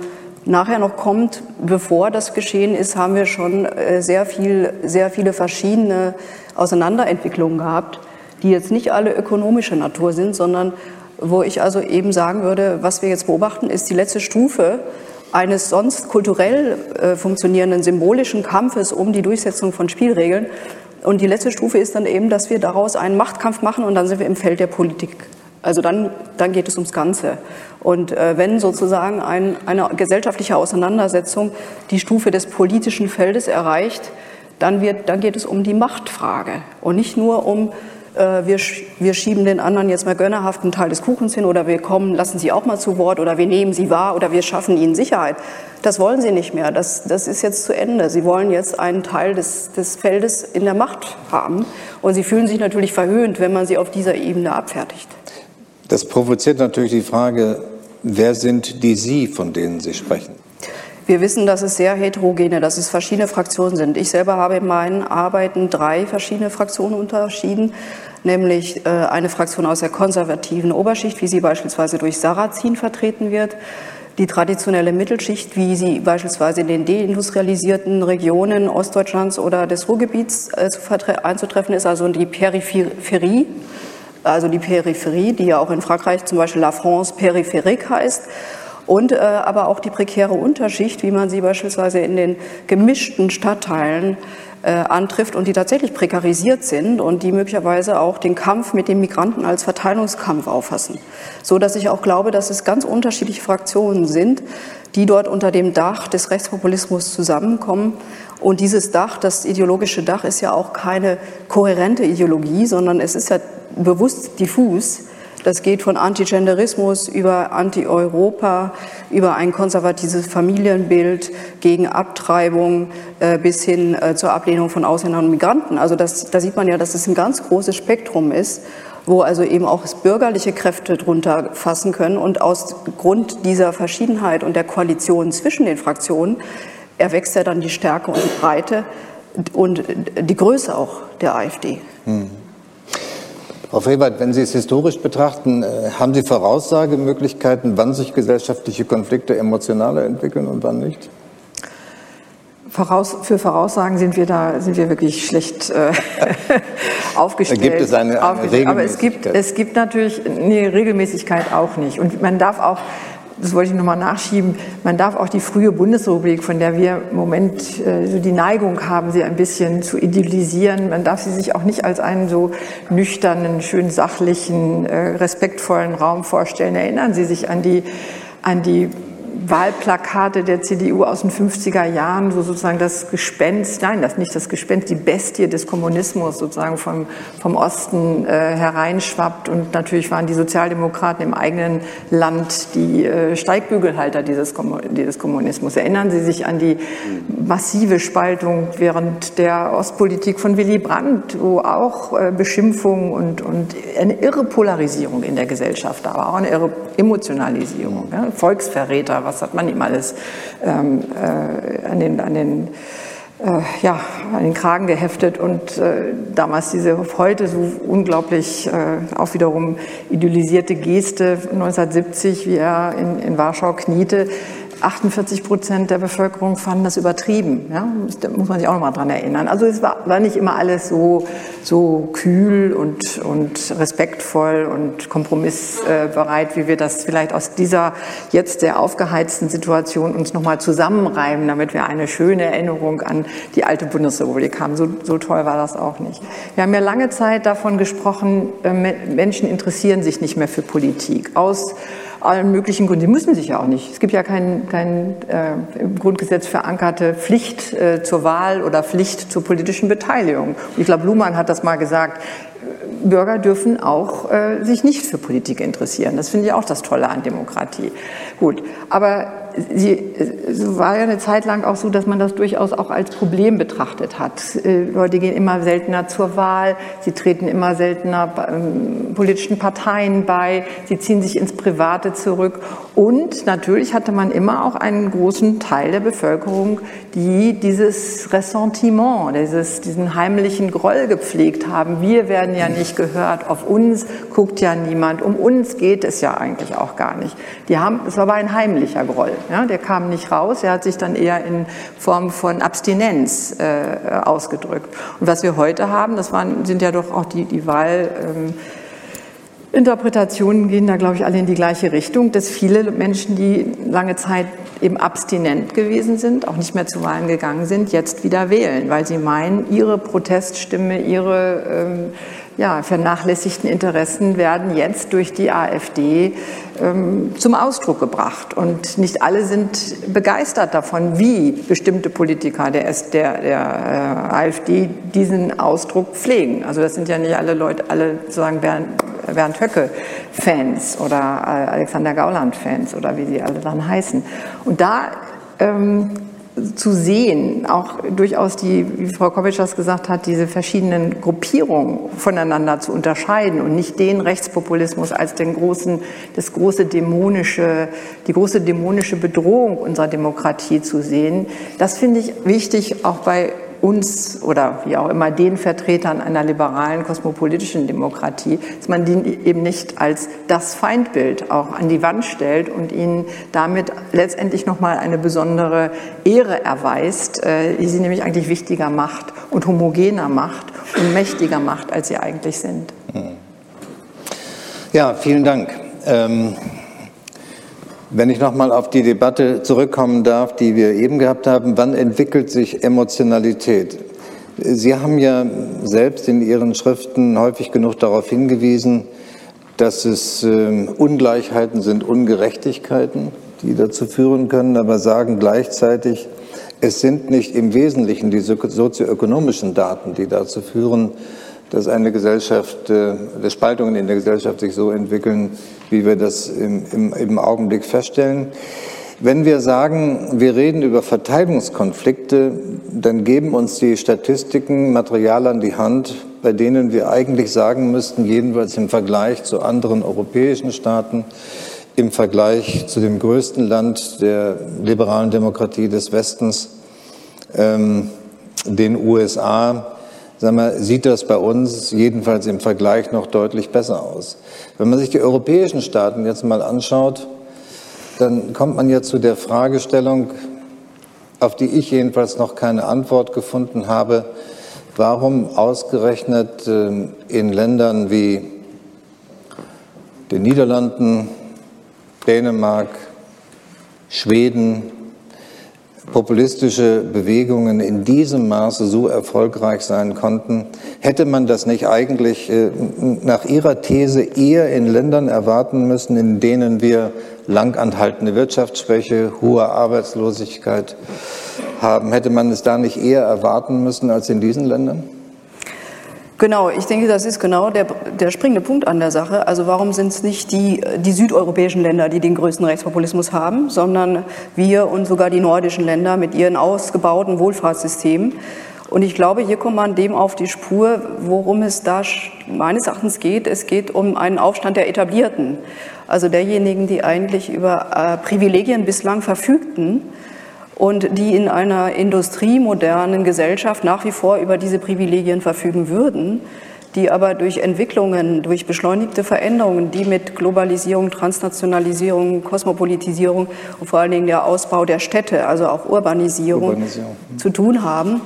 nachher noch kommt. Bevor das geschehen ist, haben wir schon äh, sehr, viel, sehr viele verschiedene Auseinanderentwicklungen gehabt, die jetzt nicht alle ökonomische Natur sind, sondern wo ich also eben sagen würde, was wir jetzt beobachten, ist die letzte Stufe eines sonst kulturell äh, funktionierenden symbolischen Kampfes um die Durchsetzung von Spielregeln. Und die letzte Stufe ist dann eben, dass wir daraus einen Machtkampf machen und dann sind wir im Feld der Politik. Also dann, dann geht es ums Ganze. Und äh, wenn sozusagen ein, eine gesellschaftliche Auseinandersetzung die Stufe des politischen Feldes erreicht, dann, wird, dann geht es um die Machtfrage und nicht nur um äh, wir, wir schieben den anderen jetzt mal gönnerhaft einen Teil des Kuchens hin oder wir kommen, lassen sie auch mal zu Wort oder wir nehmen sie wahr oder wir schaffen ihnen Sicherheit. Das wollen sie nicht mehr. Das, das ist jetzt zu Ende. Sie wollen jetzt einen Teil des, des Feldes in der Macht haben. Und sie fühlen sich natürlich verhöhnt, wenn man sie auf dieser Ebene abfertigt. Das provoziert natürlich die Frage, wer sind die Sie, von denen Sie sprechen? Wir wissen, dass es sehr heterogene, dass es verschiedene Fraktionen sind. Ich selber habe in meinen Arbeiten drei verschiedene Fraktionen unterschieden nämlich äh, eine Fraktion aus der konservativen Oberschicht, wie sie beispielsweise durch Sarrazin vertreten wird, die traditionelle Mittelschicht, wie sie beispielsweise in den deindustrialisierten Regionen Ostdeutschlands oder des Ruhrgebiets äh, einzutreffen ist, also die Peripherie, also die Peripherie, die ja auch in Frankreich zum Beispiel La France périphérique heißt, und äh, aber auch die prekäre Unterschicht, wie man sie beispielsweise in den gemischten Stadtteilen äh, antrifft und die tatsächlich prekarisiert sind und die möglicherweise auch den Kampf mit den Migranten als Verteilungskampf auffassen. So dass ich auch glaube, dass es ganz unterschiedliche Fraktionen sind, die dort unter dem Dach des Rechtspopulismus zusammenkommen. Und dieses Dach, das ideologische Dach, ist ja auch keine kohärente Ideologie, sondern es ist ja bewusst diffus das geht von Antigenderismus über Anti-Europa, über ein konservatives Familienbild gegen Abtreibung äh, bis hin äh, zur Ablehnung von Ausländern und Migranten. Also das, da sieht man ja, dass es ein ganz großes Spektrum ist, wo also eben auch bürgerliche Kräfte drunter fassen können. Und aus Grund dieser Verschiedenheit und der Koalition zwischen den Fraktionen erwächst ja dann die Stärke und die Breite und die Größe auch der AfD. Hm. Frau Febert, wenn Sie es historisch betrachten, äh, haben Sie Voraussagemöglichkeiten, wann sich gesellschaftliche Konflikte emotionaler entwickeln und wann nicht? Voraus, für Voraussagen sind wir da sind wir wirklich schlecht äh, *laughs* aufgestellt. Gibt es eine, eine Regelmäßigkeit? Aber es gibt, es gibt natürlich eine Regelmäßigkeit auch nicht. Und man darf auch das wollte ich nochmal nachschieben, man darf auch die frühe Bundesrepublik, von der wir im Moment äh, so die Neigung haben, sie ein bisschen zu idealisieren, man darf sie sich auch nicht als einen so nüchternen, schön sachlichen, äh, respektvollen Raum vorstellen. Erinnern Sie sich an die, an die Wahlplakate der CDU aus den 50er Jahren, wo sozusagen das Gespenst, nein, das nicht das Gespenst, die Bestie des Kommunismus sozusagen vom, vom Osten äh, hereinschwappt. Und natürlich waren die Sozialdemokraten im eigenen Land die äh, Steigbügelhalter dieses, dieses Kommunismus. Erinnern Sie sich an die massive Spaltung während der Ostpolitik von Willy Brandt, wo auch äh, Beschimpfung und, und eine irre Polarisierung in der Gesellschaft war, auch eine irre Emotionalisierung, ja? Volksverräter, was hat man ihm alles ähm, äh, an den, an den äh, ja, an den Kragen geheftet und äh, damals diese heute so unglaublich äh, auch wiederum idealisierte Geste 1970, wie er in, in Warschau kniete, 48 Prozent der Bevölkerung fanden das übertrieben. Ja? Da muss man sich auch noch mal dran erinnern. Also es war, war nicht immer alles so, so kühl und, und respektvoll und kompromissbereit, wie wir das vielleicht aus dieser jetzt sehr aufgeheizten Situation uns noch mal zusammenreimen, damit wir eine schöne Erinnerung an die alte Bundesrepublik haben. So, so toll war das auch nicht. Wir haben ja lange Zeit davon gesprochen, äh, Menschen interessieren sich nicht mehr für Politik aus allen möglichen Gründen. Sie müssen sich ja auch nicht. Es gibt ja kein, kein äh, im Grundgesetz verankerte Pflicht äh, zur Wahl oder Pflicht zur politischen Beteiligung. Ich glaube, Luhmann hat das mal gesagt. Bürger dürfen auch äh, sich nicht für Politik interessieren. Das finde ich auch das Tolle an Demokratie. Gut, aber sie, es war ja eine Zeit lang auch so, dass man das durchaus auch als Problem betrachtet hat. Äh, Leute gehen immer seltener zur Wahl, sie treten immer seltener ähm, politischen Parteien bei, sie ziehen sich ins Private zurück. Und natürlich hatte man immer auch einen großen Teil der Bevölkerung, die dieses Ressentiment, dieses, diesen heimlichen Groll gepflegt haben. Wir werden ja nicht gehört, auf uns guckt ja niemand, um uns geht es ja eigentlich auch gar nicht. Die haben, es war aber ein heimlicher Groll. Ja, der kam nicht raus, er hat sich dann eher in Form von Abstinenz äh, ausgedrückt. Und was wir heute haben, das waren, sind ja doch auch die, die Wahl. Ähm, Interpretationen gehen da, glaube ich, alle in die gleiche Richtung, dass viele Menschen, die lange Zeit eben abstinent gewesen sind, auch nicht mehr zu Wahlen gegangen sind, jetzt wieder wählen, weil sie meinen, ihre Proteststimme, ihre ähm, ja, vernachlässigten Interessen werden jetzt durch die AfD ähm, zum Ausdruck gebracht. Und nicht alle sind begeistert davon, wie bestimmte Politiker der, der, der äh, AfD diesen Ausdruck pflegen. Also das sind ja nicht alle Leute, alle sozusagen Bernd, Bernd Höcke-Fans oder äh, Alexander Gauland-Fans oder wie sie alle dann heißen. Und da ähm, zu sehen, auch durchaus die, wie Frau Kovic das gesagt hat, diese verschiedenen Gruppierungen voneinander zu unterscheiden und nicht den Rechtspopulismus als den großen, das große dämonische, die große dämonische Bedrohung unserer Demokratie zu sehen. Das finde ich wichtig, auch bei uns oder wie auch immer den Vertretern einer liberalen kosmopolitischen Demokratie, dass man die eben nicht als das Feindbild auch an die Wand stellt und ihnen damit letztendlich nochmal eine besondere Ehre erweist, äh, die sie nämlich eigentlich wichtiger macht und homogener macht und mächtiger macht, als sie eigentlich sind. Ja, vielen Dank. Ähm wenn ich noch mal auf die Debatte zurückkommen darf, die wir eben gehabt haben, wann entwickelt sich Emotionalität? Sie haben ja selbst in Ihren Schriften häufig genug darauf hingewiesen, dass es äh, Ungleichheiten sind, Ungerechtigkeiten, die dazu führen können, aber sagen gleichzeitig, es sind nicht im Wesentlichen die sozioökonomischen Daten, die dazu führen, dass eine Gesellschaft, äh, dass Spaltungen in der Gesellschaft sich so entwickeln, wie wir das im, im, im Augenblick feststellen. Wenn wir sagen, wir reden über Verteilungskonflikte, dann geben uns die Statistiken Material an die Hand, bei denen wir eigentlich sagen müssten, jedenfalls im Vergleich zu anderen europäischen Staaten, im Vergleich zu dem größten Land der liberalen Demokratie des Westens, ähm, den USA, Sag mal, sieht das bei uns jedenfalls im Vergleich noch deutlich besser aus. Wenn man sich die europäischen Staaten jetzt mal anschaut, dann kommt man ja zu der Fragestellung, auf die ich jedenfalls noch keine Antwort gefunden habe, warum ausgerechnet ähm, in Ländern wie den Niederlanden, Dänemark, Schweden, populistische Bewegungen in diesem Maße so erfolgreich sein konnten, hätte man das nicht eigentlich äh, nach Ihrer These eher in Ländern erwarten müssen, in denen wir langanhaltende Wirtschaftsschwäche, hohe Arbeitslosigkeit haben? Hätte man es da nicht eher erwarten müssen als in diesen Ländern? Genau, ich denke, das ist genau der, der springende Punkt an der Sache. Also warum sind es nicht die, die südeuropäischen Länder, die den größten Rechtspopulismus haben, sondern wir und sogar die nordischen Länder mit ihren ausgebauten Wohlfahrtssystemen. Und ich glaube, hier kommt man dem auf die Spur, worum es da meines Erachtens geht. Es geht um einen Aufstand der Etablierten, also derjenigen, die eigentlich über äh, Privilegien bislang verfügten und die in einer industriemodernen Gesellschaft nach wie vor über diese Privilegien verfügen würden, die aber durch Entwicklungen, durch beschleunigte Veränderungen, die mit Globalisierung, Transnationalisierung, Kosmopolitisierung und vor allen Dingen der Ausbau der Städte, also auch Urbanisierung, Urbanisierung. Hm. zu tun haben,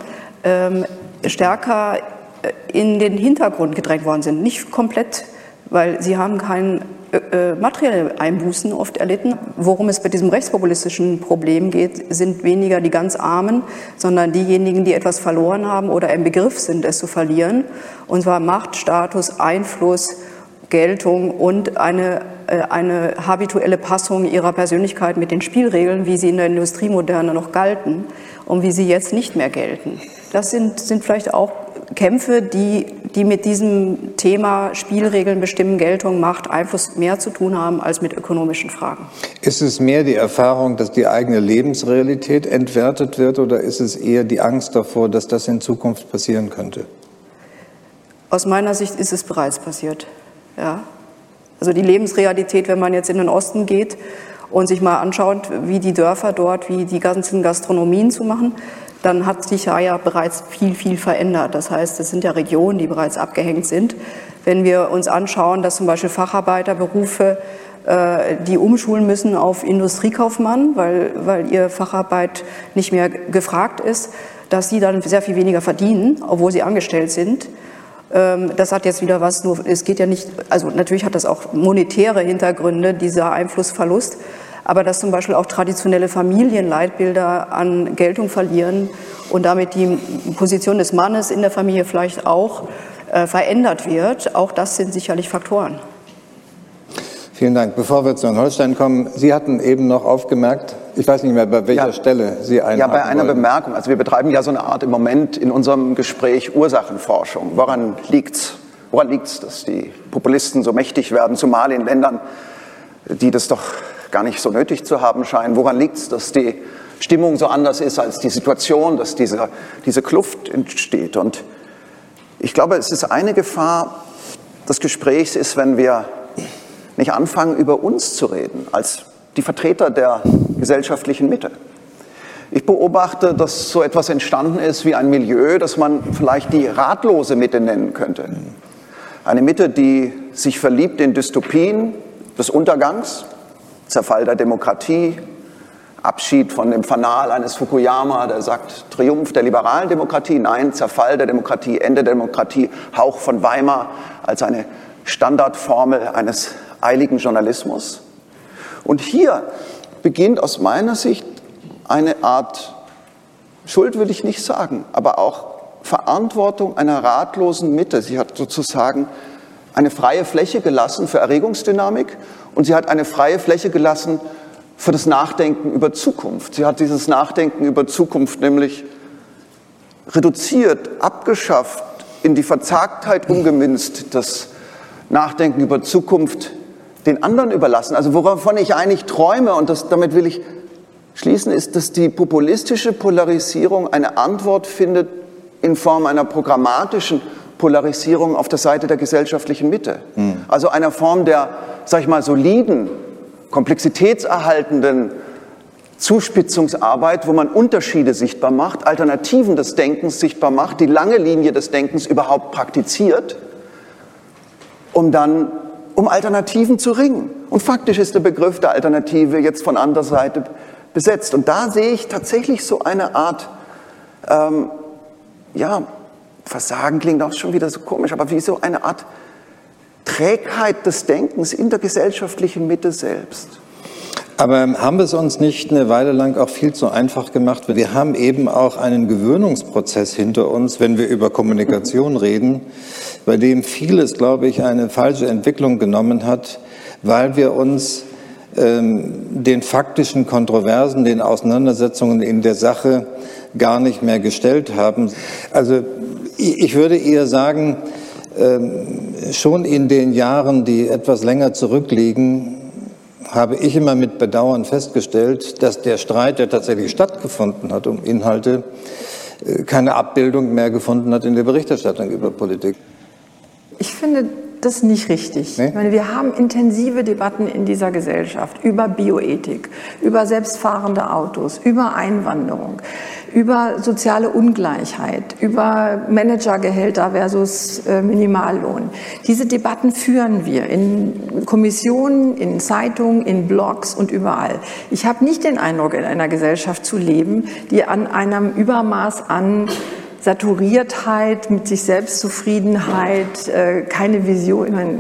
ähm, stärker äh, in den Hintergrund gedrängt worden sind. Nicht komplett, weil sie haben keinen äh, äh, materielle Einbußen oft erlitten. Worum es bei diesem rechtspopulistischen Problem geht, sind weniger die ganz Armen, sondern diejenigen, die etwas verloren haben oder im Begriff sind, es zu verlieren. Und zwar Macht, Status, Einfluss, Geltung und eine, äh, eine habituelle Passung ihrer Persönlichkeit mit den Spielregeln, wie sie in der Industriemoderne noch galten und wie sie jetzt nicht mehr gelten. Das sind, sind vielleicht auch Kämpfe, die, die mit diesem Thema Spielregeln bestimmen, Geltung, Macht, Einfluss mehr zu tun haben als mit ökonomischen Fragen. Ist es mehr die Erfahrung, dass die eigene Lebensrealität entwertet wird oder ist es eher die Angst davor, dass das in Zukunft passieren könnte? Aus meiner Sicht ist es bereits passiert. Ja. Also die Lebensrealität, wenn man jetzt in den Osten geht und sich mal anschaut, wie die Dörfer dort, wie die ganzen Gastronomien zu machen, dann hat sich ja, ja bereits viel, viel verändert. Das heißt, es sind ja Regionen, die bereits abgehängt sind. Wenn wir uns anschauen, dass zum Beispiel Facharbeiterberufe äh, die umschulen müssen auf Industriekaufmann, weil, weil ihr Facharbeit nicht mehr gefragt ist, dass sie dann sehr viel weniger verdienen, obwohl sie angestellt sind. Ähm, das hat jetzt wieder was, nur es geht ja nicht, also natürlich hat das auch monetäre Hintergründe, dieser Einflussverlust aber dass zum Beispiel auch traditionelle Familienleitbilder an Geltung verlieren und damit die Position des Mannes in der Familie vielleicht auch äh, verändert wird. Auch das sind sicherlich Faktoren. Vielen Dank. Bevor wir zu Herrn Holstein kommen, Sie hatten eben noch aufgemerkt, ich weiß nicht mehr, bei welcher ja, Stelle Sie einen. Ja, bei einer wollen. Bemerkung. Also wir betreiben ja so eine Art im Moment in unserem Gespräch Ursachenforschung. Woran liegt's? Woran liegt's, dass die Populisten so mächtig werden, zumal in Ländern, die das doch gar nicht so nötig zu haben scheinen. Woran liegt es, dass die Stimmung so anders ist als die Situation, dass diese, diese Kluft entsteht? Und ich glaube, es ist eine Gefahr des Gesprächs ist, wenn wir nicht anfangen, über uns zu reden, als die Vertreter der gesellschaftlichen Mitte. Ich beobachte, dass so etwas entstanden ist wie ein Milieu, das man vielleicht die ratlose Mitte nennen könnte. Eine Mitte, die sich verliebt in Dystopien des Untergangs, Zerfall der Demokratie, Abschied von dem Fanal eines Fukuyama, der sagt Triumph der liberalen Demokratie, nein, Zerfall der Demokratie, Ende der Demokratie, Hauch von Weimar als eine Standardformel eines eiligen Journalismus. Und hier beginnt aus meiner Sicht eine Art, Schuld will ich nicht sagen, aber auch Verantwortung einer ratlosen Mitte. Sie hat sozusagen eine freie Fläche gelassen für Erregungsdynamik und sie hat eine freie Fläche gelassen für das Nachdenken über Zukunft. Sie hat dieses Nachdenken über Zukunft nämlich reduziert, abgeschafft, in die Verzagtheit umgemünzt, das Nachdenken über Zukunft den anderen überlassen. Also wovon ich eigentlich träume, und das, damit will ich schließen, ist, dass die populistische Polarisierung eine Antwort findet in Form einer programmatischen Polarisierung auf der Seite der gesellschaftlichen Mitte. Mhm. Also einer Form der, sag ich mal, soliden, komplexitätserhaltenden Zuspitzungsarbeit, wo man Unterschiede sichtbar macht, Alternativen des Denkens sichtbar macht, die lange Linie des Denkens überhaupt praktiziert, um dann um Alternativen zu ringen. Und faktisch ist der Begriff der Alternative jetzt von anderer Seite besetzt. Und da sehe ich tatsächlich so eine Art, ähm, ja, Versagen klingt auch schon wieder so komisch, aber wie so eine Art Trägheit des Denkens in der gesellschaftlichen Mitte selbst. Aber haben wir es uns nicht eine Weile lang auch viel zu einfach gemacht? Wir haben eben auch einen Gewöhnungsprozess hinter uns, wenn wir über Kommunikation *laughs* reden, bei dem vieles, glaube ich, eine falsche Entwicklung genommen hat, weil wir uns ähm, den faktischen Kontroversen, den Auseinandersetzungen in der Sache gar nicht mehr gestellt haben. Also ich würde eher sagen, ähm, schon in den Jahren, die etwas länger zurückliegen, habe ich immer mit Bedauern festgestellt, dass der Streit, der tatsächlich stattgefunden hat um Inhalte, äh, keine Abbildung mehr gefunden hat in der Berichterstattung über Politik. Ich finde, das ist nicht richtig. Nee? Ich meine, wir haben intensive Debatten in dieser Gesellschaft über Bioethik, über selbstfahrende Autos, über Einwanderung, über soziale Ungleichheit, über Managergehälter versus äh, Minimallohn. Diese Debatten führen wir in Kommissionen, in Zeitungen, in Blogs und überall. Ich habe nicht den Eindruck, in einer Gesellschaft zu leben, die an einem Übermaß an Saturiertheit, mit sich Selbstzufriedenheit, äh, keine Vision. Ich meine,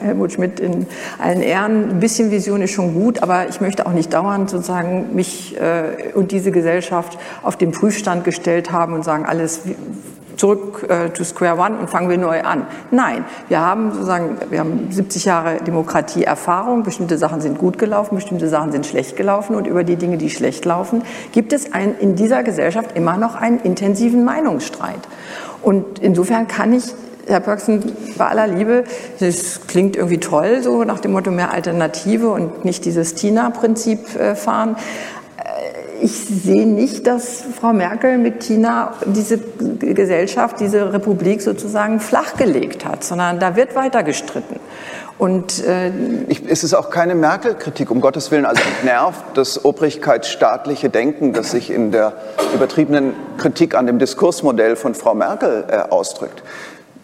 Helmut Schmidt in allen Ehren, ein bisschen Vision ist schon gut, aber ich möchte auch nicht dauernd sozusagen mich äh, und diese Gesellschaft auf den Prüfstand gestellt haben und sagen, alles zurück äh, to square one und fangen wir neu an. Nein, wir haben sozusagen, wir haben 70 Jahre Demokratieerfahrung. Bestimmte Sachen sind gut gelaufen, bestimmte Sachen sind schlecht gelaufen und über die Dinge, die schlecht laufen, gibt es ein, in dieser Gesellschaft immer noch einen intensiven Meinungsstreit. Und insofern kann ich Herr Pörksen, bei aller Liebe, das klingt irgendwie toll, so nach dem Motto mehr Alternative und nicht dieses TINA-Prinzip äh, fahren ich sehe nicht, dass Frau Merkel mit Tina diese Gesellschaft, diese Republik sozusagen flachgelegt hat, sondern da wird weiter gestritten. Und, äh, ich, es ist auch keine Merkel-Kritik, um Gottes Willen. Also nervt das obrigkeitsstaatliche Denken, das sich in der übertriebenen Kritik an dem Diskursmodell von Frau Merkel äh, ausdrückt.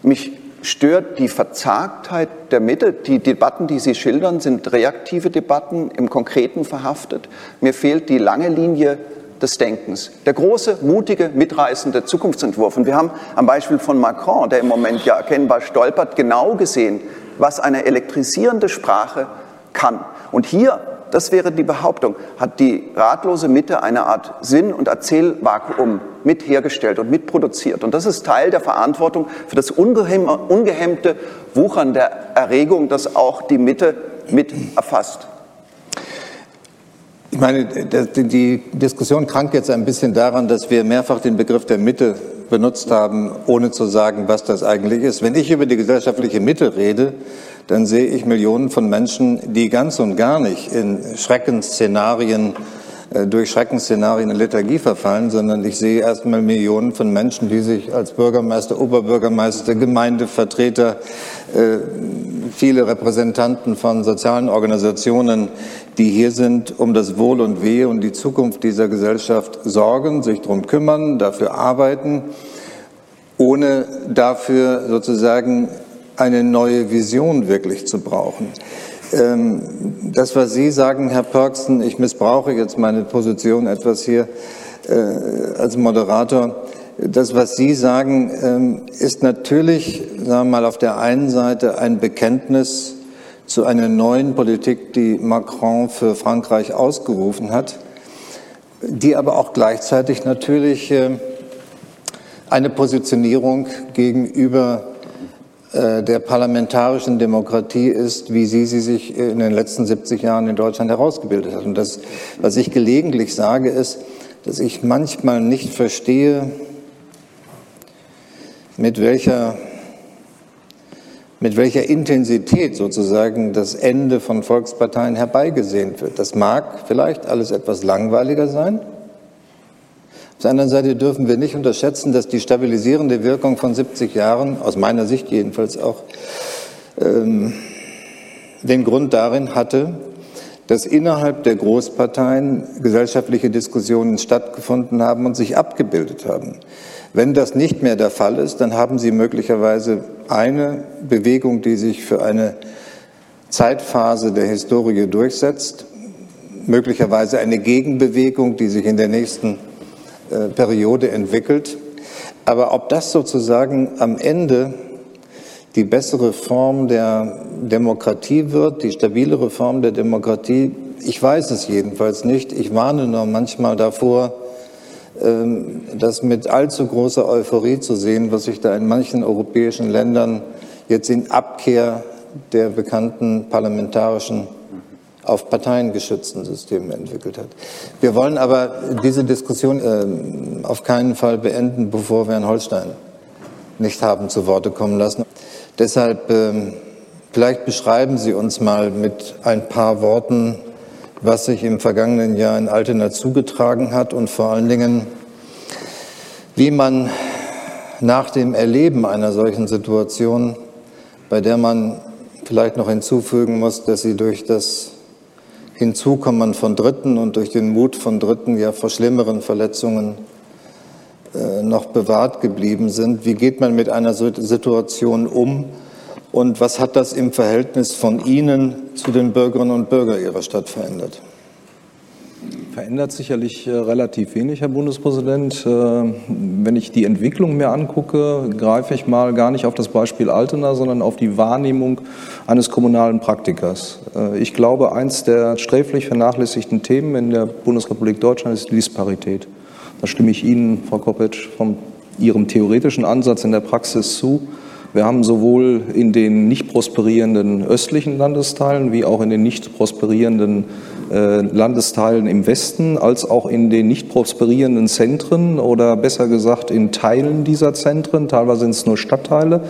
Mich stört die Verzagtheit der Mitte. Die Debatten, die Sie schildern, sind reaktive Debatten, im Konkreten verhaftet. Mir fehlt die lange Linie des Denkens. Der große, mutige, mitreißende Zukunftsentwurf. Und wir haben am Beispiel von Macron, der im Moment ja erkennbar stolpert, genau gesehen, was eine elektrisierende Sprache kann. Und hier das wäre die Behauptung, hat die ratlose Mitte eine Art Sinn- und Erzählvakuum mit hergestellt und mitproduziert. Und das ist Teil der Verantwortung für das ungehemmte Wuchern der Erregung, das auch die Mitte mit erfasst. Ich meine, die Diskussion krankt jetzt ein bisschen daran, dass wir mehrfach den Begriff der Mitte benutzt haben, ohne zu sagen, was das eigentlich ist. Wenn ich über die gesellschaftliche Mitte rede, dann sehe ich Millionen von Menschen, die ganz und gar nicht in Schreckensszenarien äh, durch Schreckensszenarien in Lethargie verfallen, sondern ich sehe erstmal Millionen von Menschen, die sich als Bürgermeister, Oberbürgermeister, Gemeindevertreter, äh, viele Repräsentanten von sozialen Organisationen, die hier sind, um das Wohl und Wehe und die Zukunft dieser Gesellschaft sorgen, sich darum kümmern, dafür arbeiten, ohne dafür sozusagen eine neue Vision wirklich zu brauchen. Ähm, das, was Sie sagen, Herr Perksen, ich missbrauche jetzt meine Position etwas hier äh, als Moderator. Das, was Sie sagen, ähm, ist natürlich, sagen wir mal, auf der einen Seite ein Bekenntnis zu einer neuen Politik, die Macron für Frankreich ausgerufen hat, die aber auch gleichzeitig natürlich äh, eine Positionierung gegenüber der parlamentarischen Demokratie ist, wie sie sie sich in den letzten 70 Jahren in Deutschland herausgebildet hat. Und das, was ich gelegentlich sage, ist, dass ich manchmal nicht verstehe, mit welcher, mit welcher Intensität sozusagen das Ende von Volksparteien herbeigesehnt wird. Das mag vielleicht alles etwas langweiliger sein, auf der anderen Seite dürfen wir nicht unterschätzen, dass die stabilisierende Wirkung von 70 Jahren, aus meiner Sicht jedenfalls auch, ähm, den Grund darin hatte, dass innerhalb der Großparteien gesellschaftliche Diskussionen stattgefunden haben und sich abgebildet haben. Wenn das nicht mehr der Fall ist, dann haben Sie möglicherweise eine Bewegung, die sich für eine Zeitphase der Historie durchsetzt, möglicherweise eine Gegenbewegung, die sich in der nächsten äh, Periode entwickelt. Aber ob das sozusagen am Ende die bessere Form der Demokratie wird, die stabilere Form der Demokratie, ich weiß es jedenfalls nicht. Ich warne nur manchmal davor, ähm, das mit allzu großer Euphorie zu sehen, was sich da in manchen europäischen Ländern jetzt in Abkehr der bekannten parlamentarischen auf parteiengeschützten Systemen entwickelt hat. Wir wollen aber diese Diskussion äh, auf keinen Fall beenden, bevor wir Herrn Holstein nicht haben zu Worte kommen lassen. Deshalb äh, vielleicht beschreiben Sie uns mal mit ein paar Worten, was sich im vergangenen Jahr in Altena zugetragen hat und vor allen Dingen, wie man nach dem Erleben einer solchen Situation bei der man vielleicht noch hinzufügen muss, dass sie durch das Hinzukommen von Dritten und durch den Mut von Dritten ja vor schlimmeren Verletzungen äh, noch bewahrt geblieben sind. Wie geht man mit einer Situation um? Und was hat das im Verhältnis von Ihnen zu den Bürgerinnen und Bürgern Ihrer Stadt verändert? Verändert sicherlich äh, relativ wenig, Herr Bundespräsident. Äh, wenn ich die Entwicklung mir angucke, greife ich mal gar nicht auf das Beispiel Altena, sondern auf die Wahrnehmung eines kommunalen Praktikers. Äh, ich glaube, eins der sträflich vernachlässigten Themen in der Bundesrepublik Deutschland ist die Disparität. Da stimme ich Ihnen, Frau Koppitsch, von Ihrem theoretischen Ansatz in der Praxis zu. Wir haben sowohl in den nicht prosperierenden östlichen Landesteilen wie auch in den nicht prosperierenden Landesteilen im Westen als auch in den nicht prosperierenden Zentren oder besser gesagt in Teilen dieser Zentren, teilweise sind es nur Stadtteile,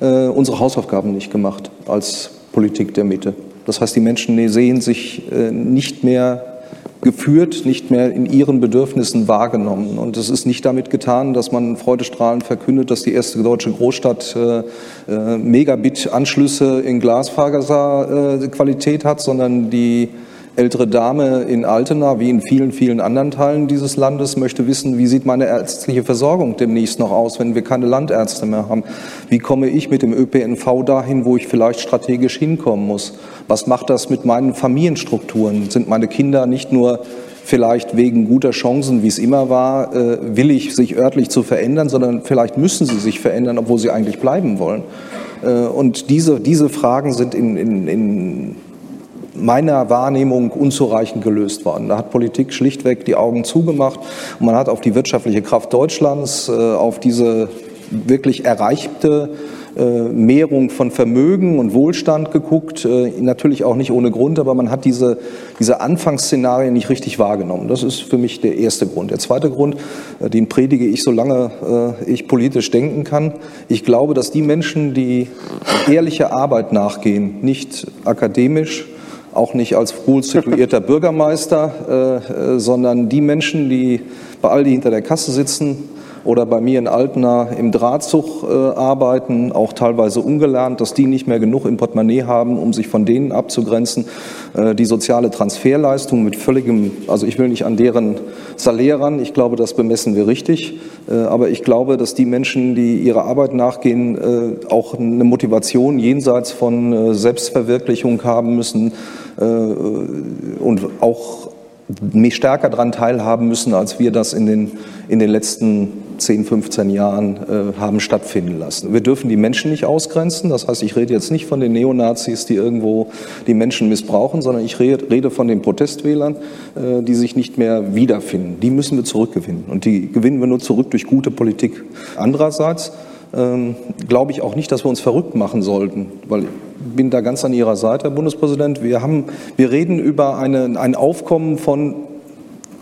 äh, unsere Hausaufgaben nicht gemacht als Politik der Mitte. Das heißt, die Menschen sehen sich äh, nicht mehr geführt, nicht mehr in ihren Bedürfnissen wahrgenommen. Und es ist nicht damit getan, dass man freudestrahlend verkündet, dass die erste deutsche Großstadt äh, äh, Megabit-Anschlüsse in Glasfaserqualität äh, hat, sondern die ältere Dame in Altena, wie in vielen, vielen anderen Teilen dieses Landes, möchte wissen, wie sieht meine ärztliche Versorgung demnächst noch aus, wenn wir keine Landärzte mehr haben? Wie komme ich mit dem ÖPNV dahin, wo ich vielleicht strategisch hinkommen muss? Was macht das mit meinen Familienstrukturen? Sind meine Kinder nicht nur vielleicht wegen guter Chancen, wie es immer war, äh, willig, sich örtlich zu verändern, sondern vielleicht müssen sie sich verändern, obwohl sie eigentlich bleiben wollen. Äh, und diese, diese Fragen sind in, in, in meiner Wahrnehmung unzureichend gelöst worden. Da hat Politik schlichtweg die Augen zugemacht und man hat auf die wirtschaftliche Kraft Deutschlands, äh, auf diese wirklich erreichte äh, Mehrung von Vermögen und Wohlstand geguckt, äh, natürlich auch nicht ohne Grund, aber man hat diese, diese Anfangsszenarien nicht richtig wahrgenommen. Das ist für mich der erste Grund. Der zweite Grund, den predige ich, solange ich politisch denken kann. Ich glaube, dass die Menschen, die ehrliche Arbeit nachgehen, nicht akademisch, auch nicht als wohl situierter *laughs* Bürgermeister, äh, äh, sondern die Menschen, die bei Aldi hinter der Kasse sitzen oder bei mir in Altena im Drahtzug äh, arbeiten, auch teilweise ungelernt, dass die nicht mehr genug im Portemonnaie haben, um sich von denen abzugrenzen. Äh, die soziale Transferleistung mit völligem, also ich will nicht an deren Salär ran, ich glaube, das bemessen wir richtig, äh, aber ich glaube, dass die Menschen, die ihrer Arbeit nachgehen, äh, auch eine Motivation jenseits von äh, Selbstverwirklichung haben müssen, äh, und auch stärker daran teilhaben müssen, als wir das in den, in den letzten 10, 15 Jahren äh, haben stattfinden lassen. Wir dürfen die Menschen nicht ausgrenzen. Das heißt, ich rede jetzt nicht von den Neonazis, die irgendwo die Menschen missbrauchen, sondern ich rede, von den Protestwählern, äh, die sich nicht mehr wiederfinden. Die müssen wir zurückgewinnen. Und die gewinnen wir nur zurück durch gute Politik. Andererseits ähm, glaube ich auch nicht, dass wir uns verrückt machen sollten, weil ich bin da ganz an Ihrer Seite, Herr Bundespräsident. Wir, haben, wir reden über eine, ein Aufkommen von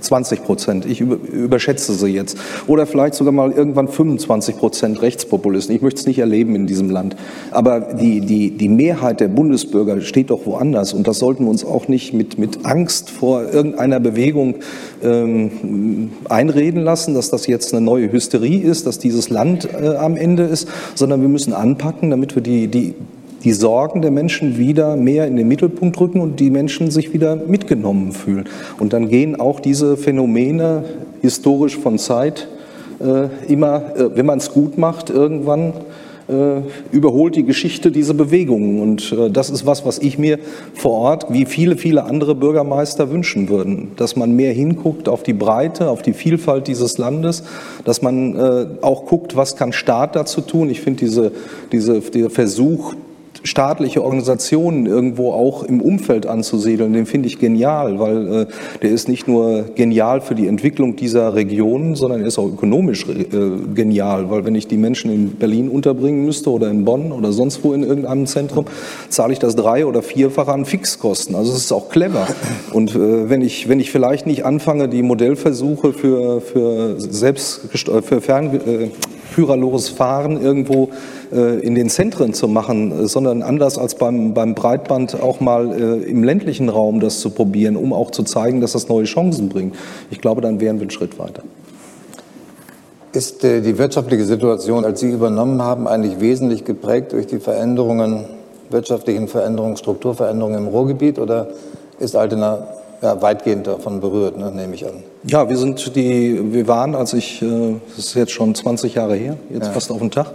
20 Prozent. Ich überschätze sie jetzt. Oder vielleicht sogar mal irgendwann 25 Prozent Rechtspopulisten. Ich möchte es nicht erleben in diesem Land. Aber die, die, die Mehrheit der Bundesbürger steht doch woanders. Und das sollten wir uns auch nicht mit, mit Angst vor irgendeiner Bewegung ähm, einreden lassen, dass das jetzt eine neue Hysterie ist, dass dieses Land äh, am Ende ist, sondern wir müssen anpacken, damit wir die, die die Sorgen der Menschen wieder mehr in den Mittelpunkt rücken und die Menschen sich wieder mitgenommen fühlen. Und dann gehen auch diese Phänomene historisch von Zeit äh, immer, äh, wenn man es gut macht, irgendwann äh, überholt die Geschichte diese Bewegungen. Und äh, das ist was, was ich mir vor Ort, wie viele, viele andere Bürgermeister wünschen würden, dass man mehr hinguckt auf die Breite, auf die Vielfalt dieses Landes, dass man äh, auch guckt, was kann Staat dazu tun. Ich finde diese, diese, dieser Versuch, staatliche Organisationen irgendwo auch im Umfeld anzusiedeln, den finde ich genial, weil äh, der ist nicht nur genial für die Entwicklung dieser Regionen, sondern er ist auch ökonomisch äh, genial, weil wenn ich die Menschen in Berlin unterbringen müsste oder in Bonn oder sonst wo in irgendeinem Zentrum, zahle ich das drei- oder vierfach an Fixkosten. Also es ist auch clever. Und äh, wenn ich wenn ich vielleicht nicht anfange, die Modellversuche für für selbst für Fern äh, führerloses Fahren irgendwo äh, in den Zentren zu machen, sondern anders als beim, beim Breitband auch mal äh, im ländlichen Raum das zu probieren, um auch zu zeigen, dass das neue Chancen bringt. Ich glaube, dann wären wir einen Schritt weiter. Ist äh, die wirtschaftliche Situation, als Sie übernommen haben, eigentlich wesentlich geprägt durch die Veränderungen, wirtschaftlichen Veränderungen, Strukturveränderungen im Ruhrgebiet oder ist Altena ja, weitgehend davon berührt, ne, nehme ich an? Ja, wir sind die, wir waren, als ich, äh, das ist jetzt schon 20 Jahre her, jetzt ja. fast auf den Tag,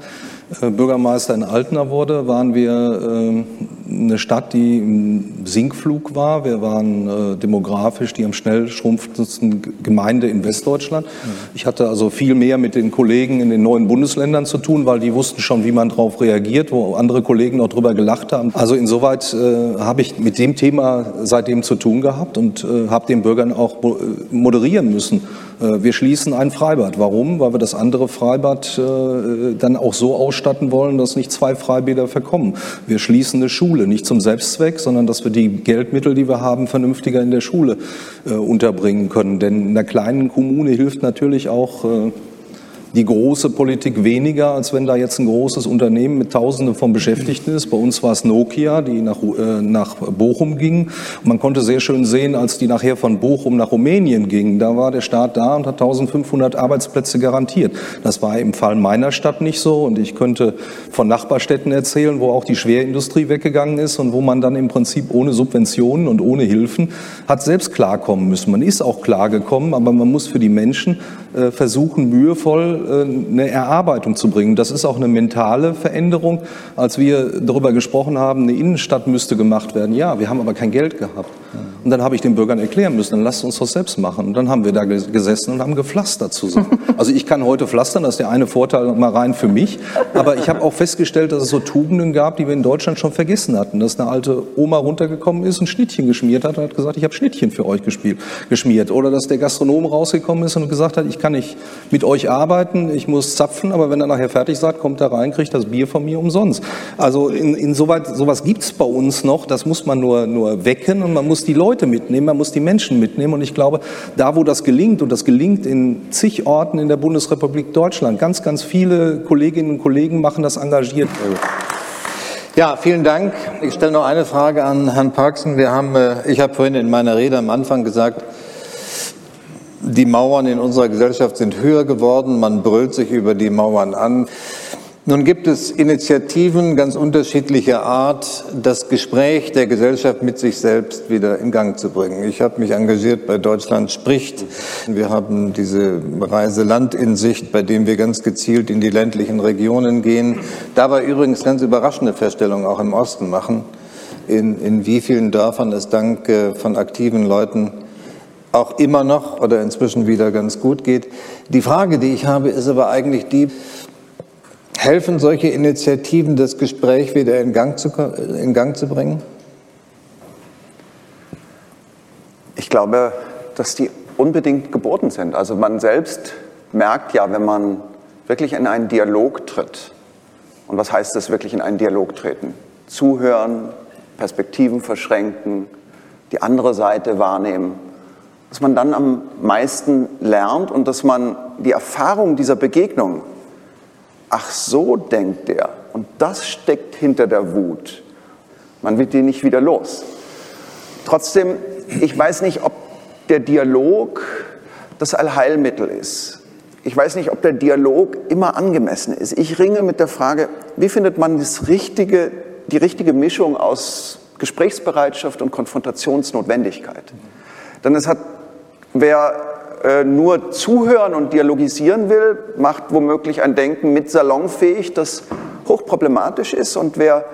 äh, Bürgermeister in Altena wurde, waren wir äh, eine Stadt, die im Sinkflug war. Wir waren äh, demografisch die am schnell schrumpfendsten Gemeinde in Westdeutschland. Ich hatte also viel mehr mit den Kollegen in den neuen Bundesländern zu tun, weil die wussten schon, wie man darauf reagiert, wo andere Kollegen auch drüber gelacht haben. Also insoweit habe ich mit dem Thema seitdem zu tun gehabt und habe den Bürgern auch moderieren müssen äh, wir schließen ein Freibad. Warum? Weil wir das andere Freibad äh, dann auch so ausstatten wollen, dass nicht zwei Freibäder verkommen. Wir schließen eine Schule, nicht zum Selbstzweck, sondern dass wir die Geldmittel, die wir haben, vernünftiger in der Schule äh, unterbringen können. Denn in einer kleinen Kommune hilft natürlich auch die große Politik weniger, als wenn da jetzt ein großes Unternehmen mit Tausenden von Beschäftigten ist. Bei uns war es Nokia, die nach, äh, nach Bochum ging. Und man konnte sehr schön sehen, als die nachher von Bochum nach Rumänien gingen, da war der Staat da und hat 1500 Arbeitsplätze garantiert. Das war im Fall meiner Stadt nicht so. Und ich könnte von Nachbarstädten erzählen, wo auch die Schwerindustrie weggegangen ist und wo man dann im Prinzip ohne Subventionen und ohne Hilfen hat selbst klarkommen müssen. Man ist auch klargekommen, aber man muss für die Menschen versuchen, mühevoll äh, eine Erarbeitung zu bringen. Das ist auch eine mentale Veränderung. Als wir darüber gesprochen haben, eine Innenstadt müsste gemacht werden. Ja, wir haben aber kein Geld gehabt. Und dann habe ich den Bürgern erklären müssen, dann lasst uns das selbst machen. Und dann haben wir da gesessen und haben gepflastert zusammen. Also ich kann heute pflastern, das ist der eine Vorteil mal rein für mich. Aber ich habe auch festgestellt, dass es so Tugenden gab, die wir in Deutschland schon vergessen hatten. Dass eine alte Oma runtergekommen ist und Schnittchen geschmiert hat und hat gesagt, ich habe Schnittchen für euch gespielt, geschmiert. Oder dass der Gastronom rausgekommen ist und gesagt hat, ich kann nicht mit euch arbeiten, ich muss zapfen, aber wenn er nachher fertig sagt, kommt er rein, kriegt das Bier von mir umsonst. Also in, insoweit, sowas gibt es bei uns noch, das muss man nur, nur wecken und man muss die Leute mitnehmen, man muss die Menschen mitnehmen. Und ich glaube, da wo das gelingt, und das gelingt in zig Orten in der Bundesrepublik Deutschland, ganz, ganz viele Kolleginnen und Kollegen machen das engagiert. Ja, vielen Dank. Ich stelle noch eine Frage an Herrn Parksen. Wir haben, äh, ich habe vorhin in meiner Rede am Anfang gesagt, die Mauern in unserer Gesellschaft sind höher geworden, man brüllt sich über die Mauern an. Nun gibt es Initiativen ganz unterschiedlicher Art, das Gespräch der Gesellschaft mit sich selbst wieder in Gang zu bringen. Ich habe mich engagiert bei Deutschland spricht. Wir haben diese Reise Land in Sicht, bei dem wir ganz gezielt in die ländlichen Regionen gehen. Dabei übrigens ganz überraschende Feststellungen auch im Osten machen, in, in wie vielen Dörfern es dank äh, von aktiven Leuten auch immer noch oder inzwischen wieder ganz gut geht. Die Frage, die ich habe, ist aber eigentlich die, Helfen solche Initiativen, das Gespräch wieder in Gang zu, in Gang zu bringen? Ich glaube, dass die unbedingt geboten sind. Also man selbst merkt ja, wenn man wirklich in einen Dialog tritt. Und was heißt das wirklich in einen Dialog treten? Zuhören, Perspektiven verschränken, die andere Seite wahrnehmen. Dass man dann am meisten lernt und dass man die Erfahrung dieser Begegnung ach so denkt der und das steckt hinter der Wut. Man wird die nicht wieder los. Trotzdem, ich weiß nicht, ob der Dialog das Allheilmittel ist. Ich weiß nicht, ob der Dialog immer angemessen ist. Ich ringe mit der Frage, wie findet man das richtige, die richtige Mischung aus Gesprächsbereitschaft und Konfrontationsnotwendigkeit? Denn es hat, wer äh, nur zuhören und dialogisieren will, macht womöglich ein Denken mit salonfähig, das hochproblematisch ist. Und wer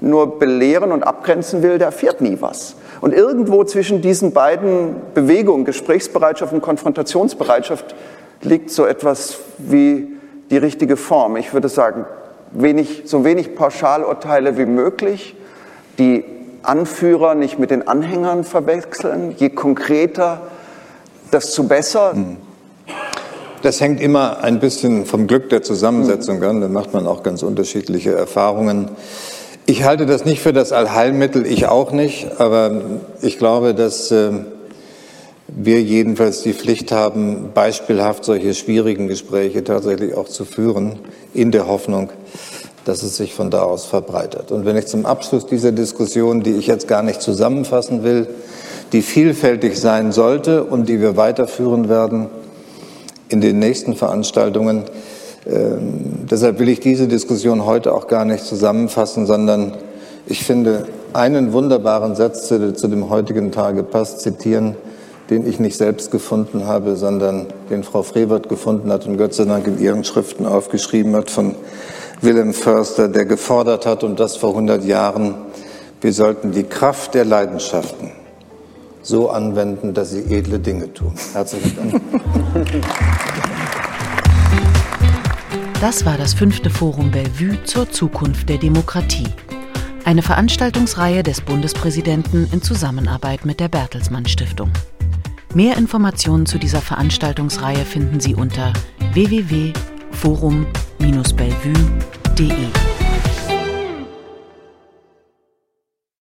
nur belehren und abgrenzen will, der erfährt nie was. Und irgendwo zwischen diesen beiden Bewegungen, Gesprächsbereitschaft und Konfrontationsbereitschaft, liegt so etwas wie die richtige Form. Ich würde sagen, wenig, so wenig Pauschalurteile wie möglich, die Anführer nicht mit den Anhängern verwechseln, je konkreter, desto besser. Hm. Das hängt immer ein bisschen vom Glück der Zusammensetzung an. Da macht man auch ganz unterschiedliche Erfahrungen. Ich halte das nicht für das Allheilmittel, ich auch nicht, aber ich glaube, dass äh, wir jedenfalls die Pflicht haben, beispielhaft solche schwierigen Gespräche tatsächlich auch zu führen, in der Hoffnung, dass es sich von da aus verbreitet. Und wenn ich zum Abschluss dieser Diskussion, die ich jetzt gar nicht zusammenfassen will, die vielfältig sein sollte und die wir weiterführen werden, in den nächsten Veranstaltungen. Ähm, deshalb will ich diese Diskussion heute auch gar nicht zusammenfassen, sondern ich finde einen wunderbaren Satz, der zu dem heutigen Tage passt, zitieren, den ich nicht selbst gefunden habe, sondern den Frau Frevert gefunden hat und Gott sei Dank in ihren Schriften aufgeschrieben hat von Wilhelm Förster, der gefordert hat, und das vor 100 Jahren, wir sollten die Kraft der Leidenschaften so anwenden, dass sie edle Dinge tun. Herzlichen Dank. Das war das fünfte Forum Bellevue zur Zukunft der Demokratie. Eine Veranstaltungsreihe des Bundespräsidenten in Zusammenarbeit mit der Bertelsmann Stiftung. Mehr Informationen zu dieser Veranstaltungsreihe finden Sie unter www.forum-bellevue.de.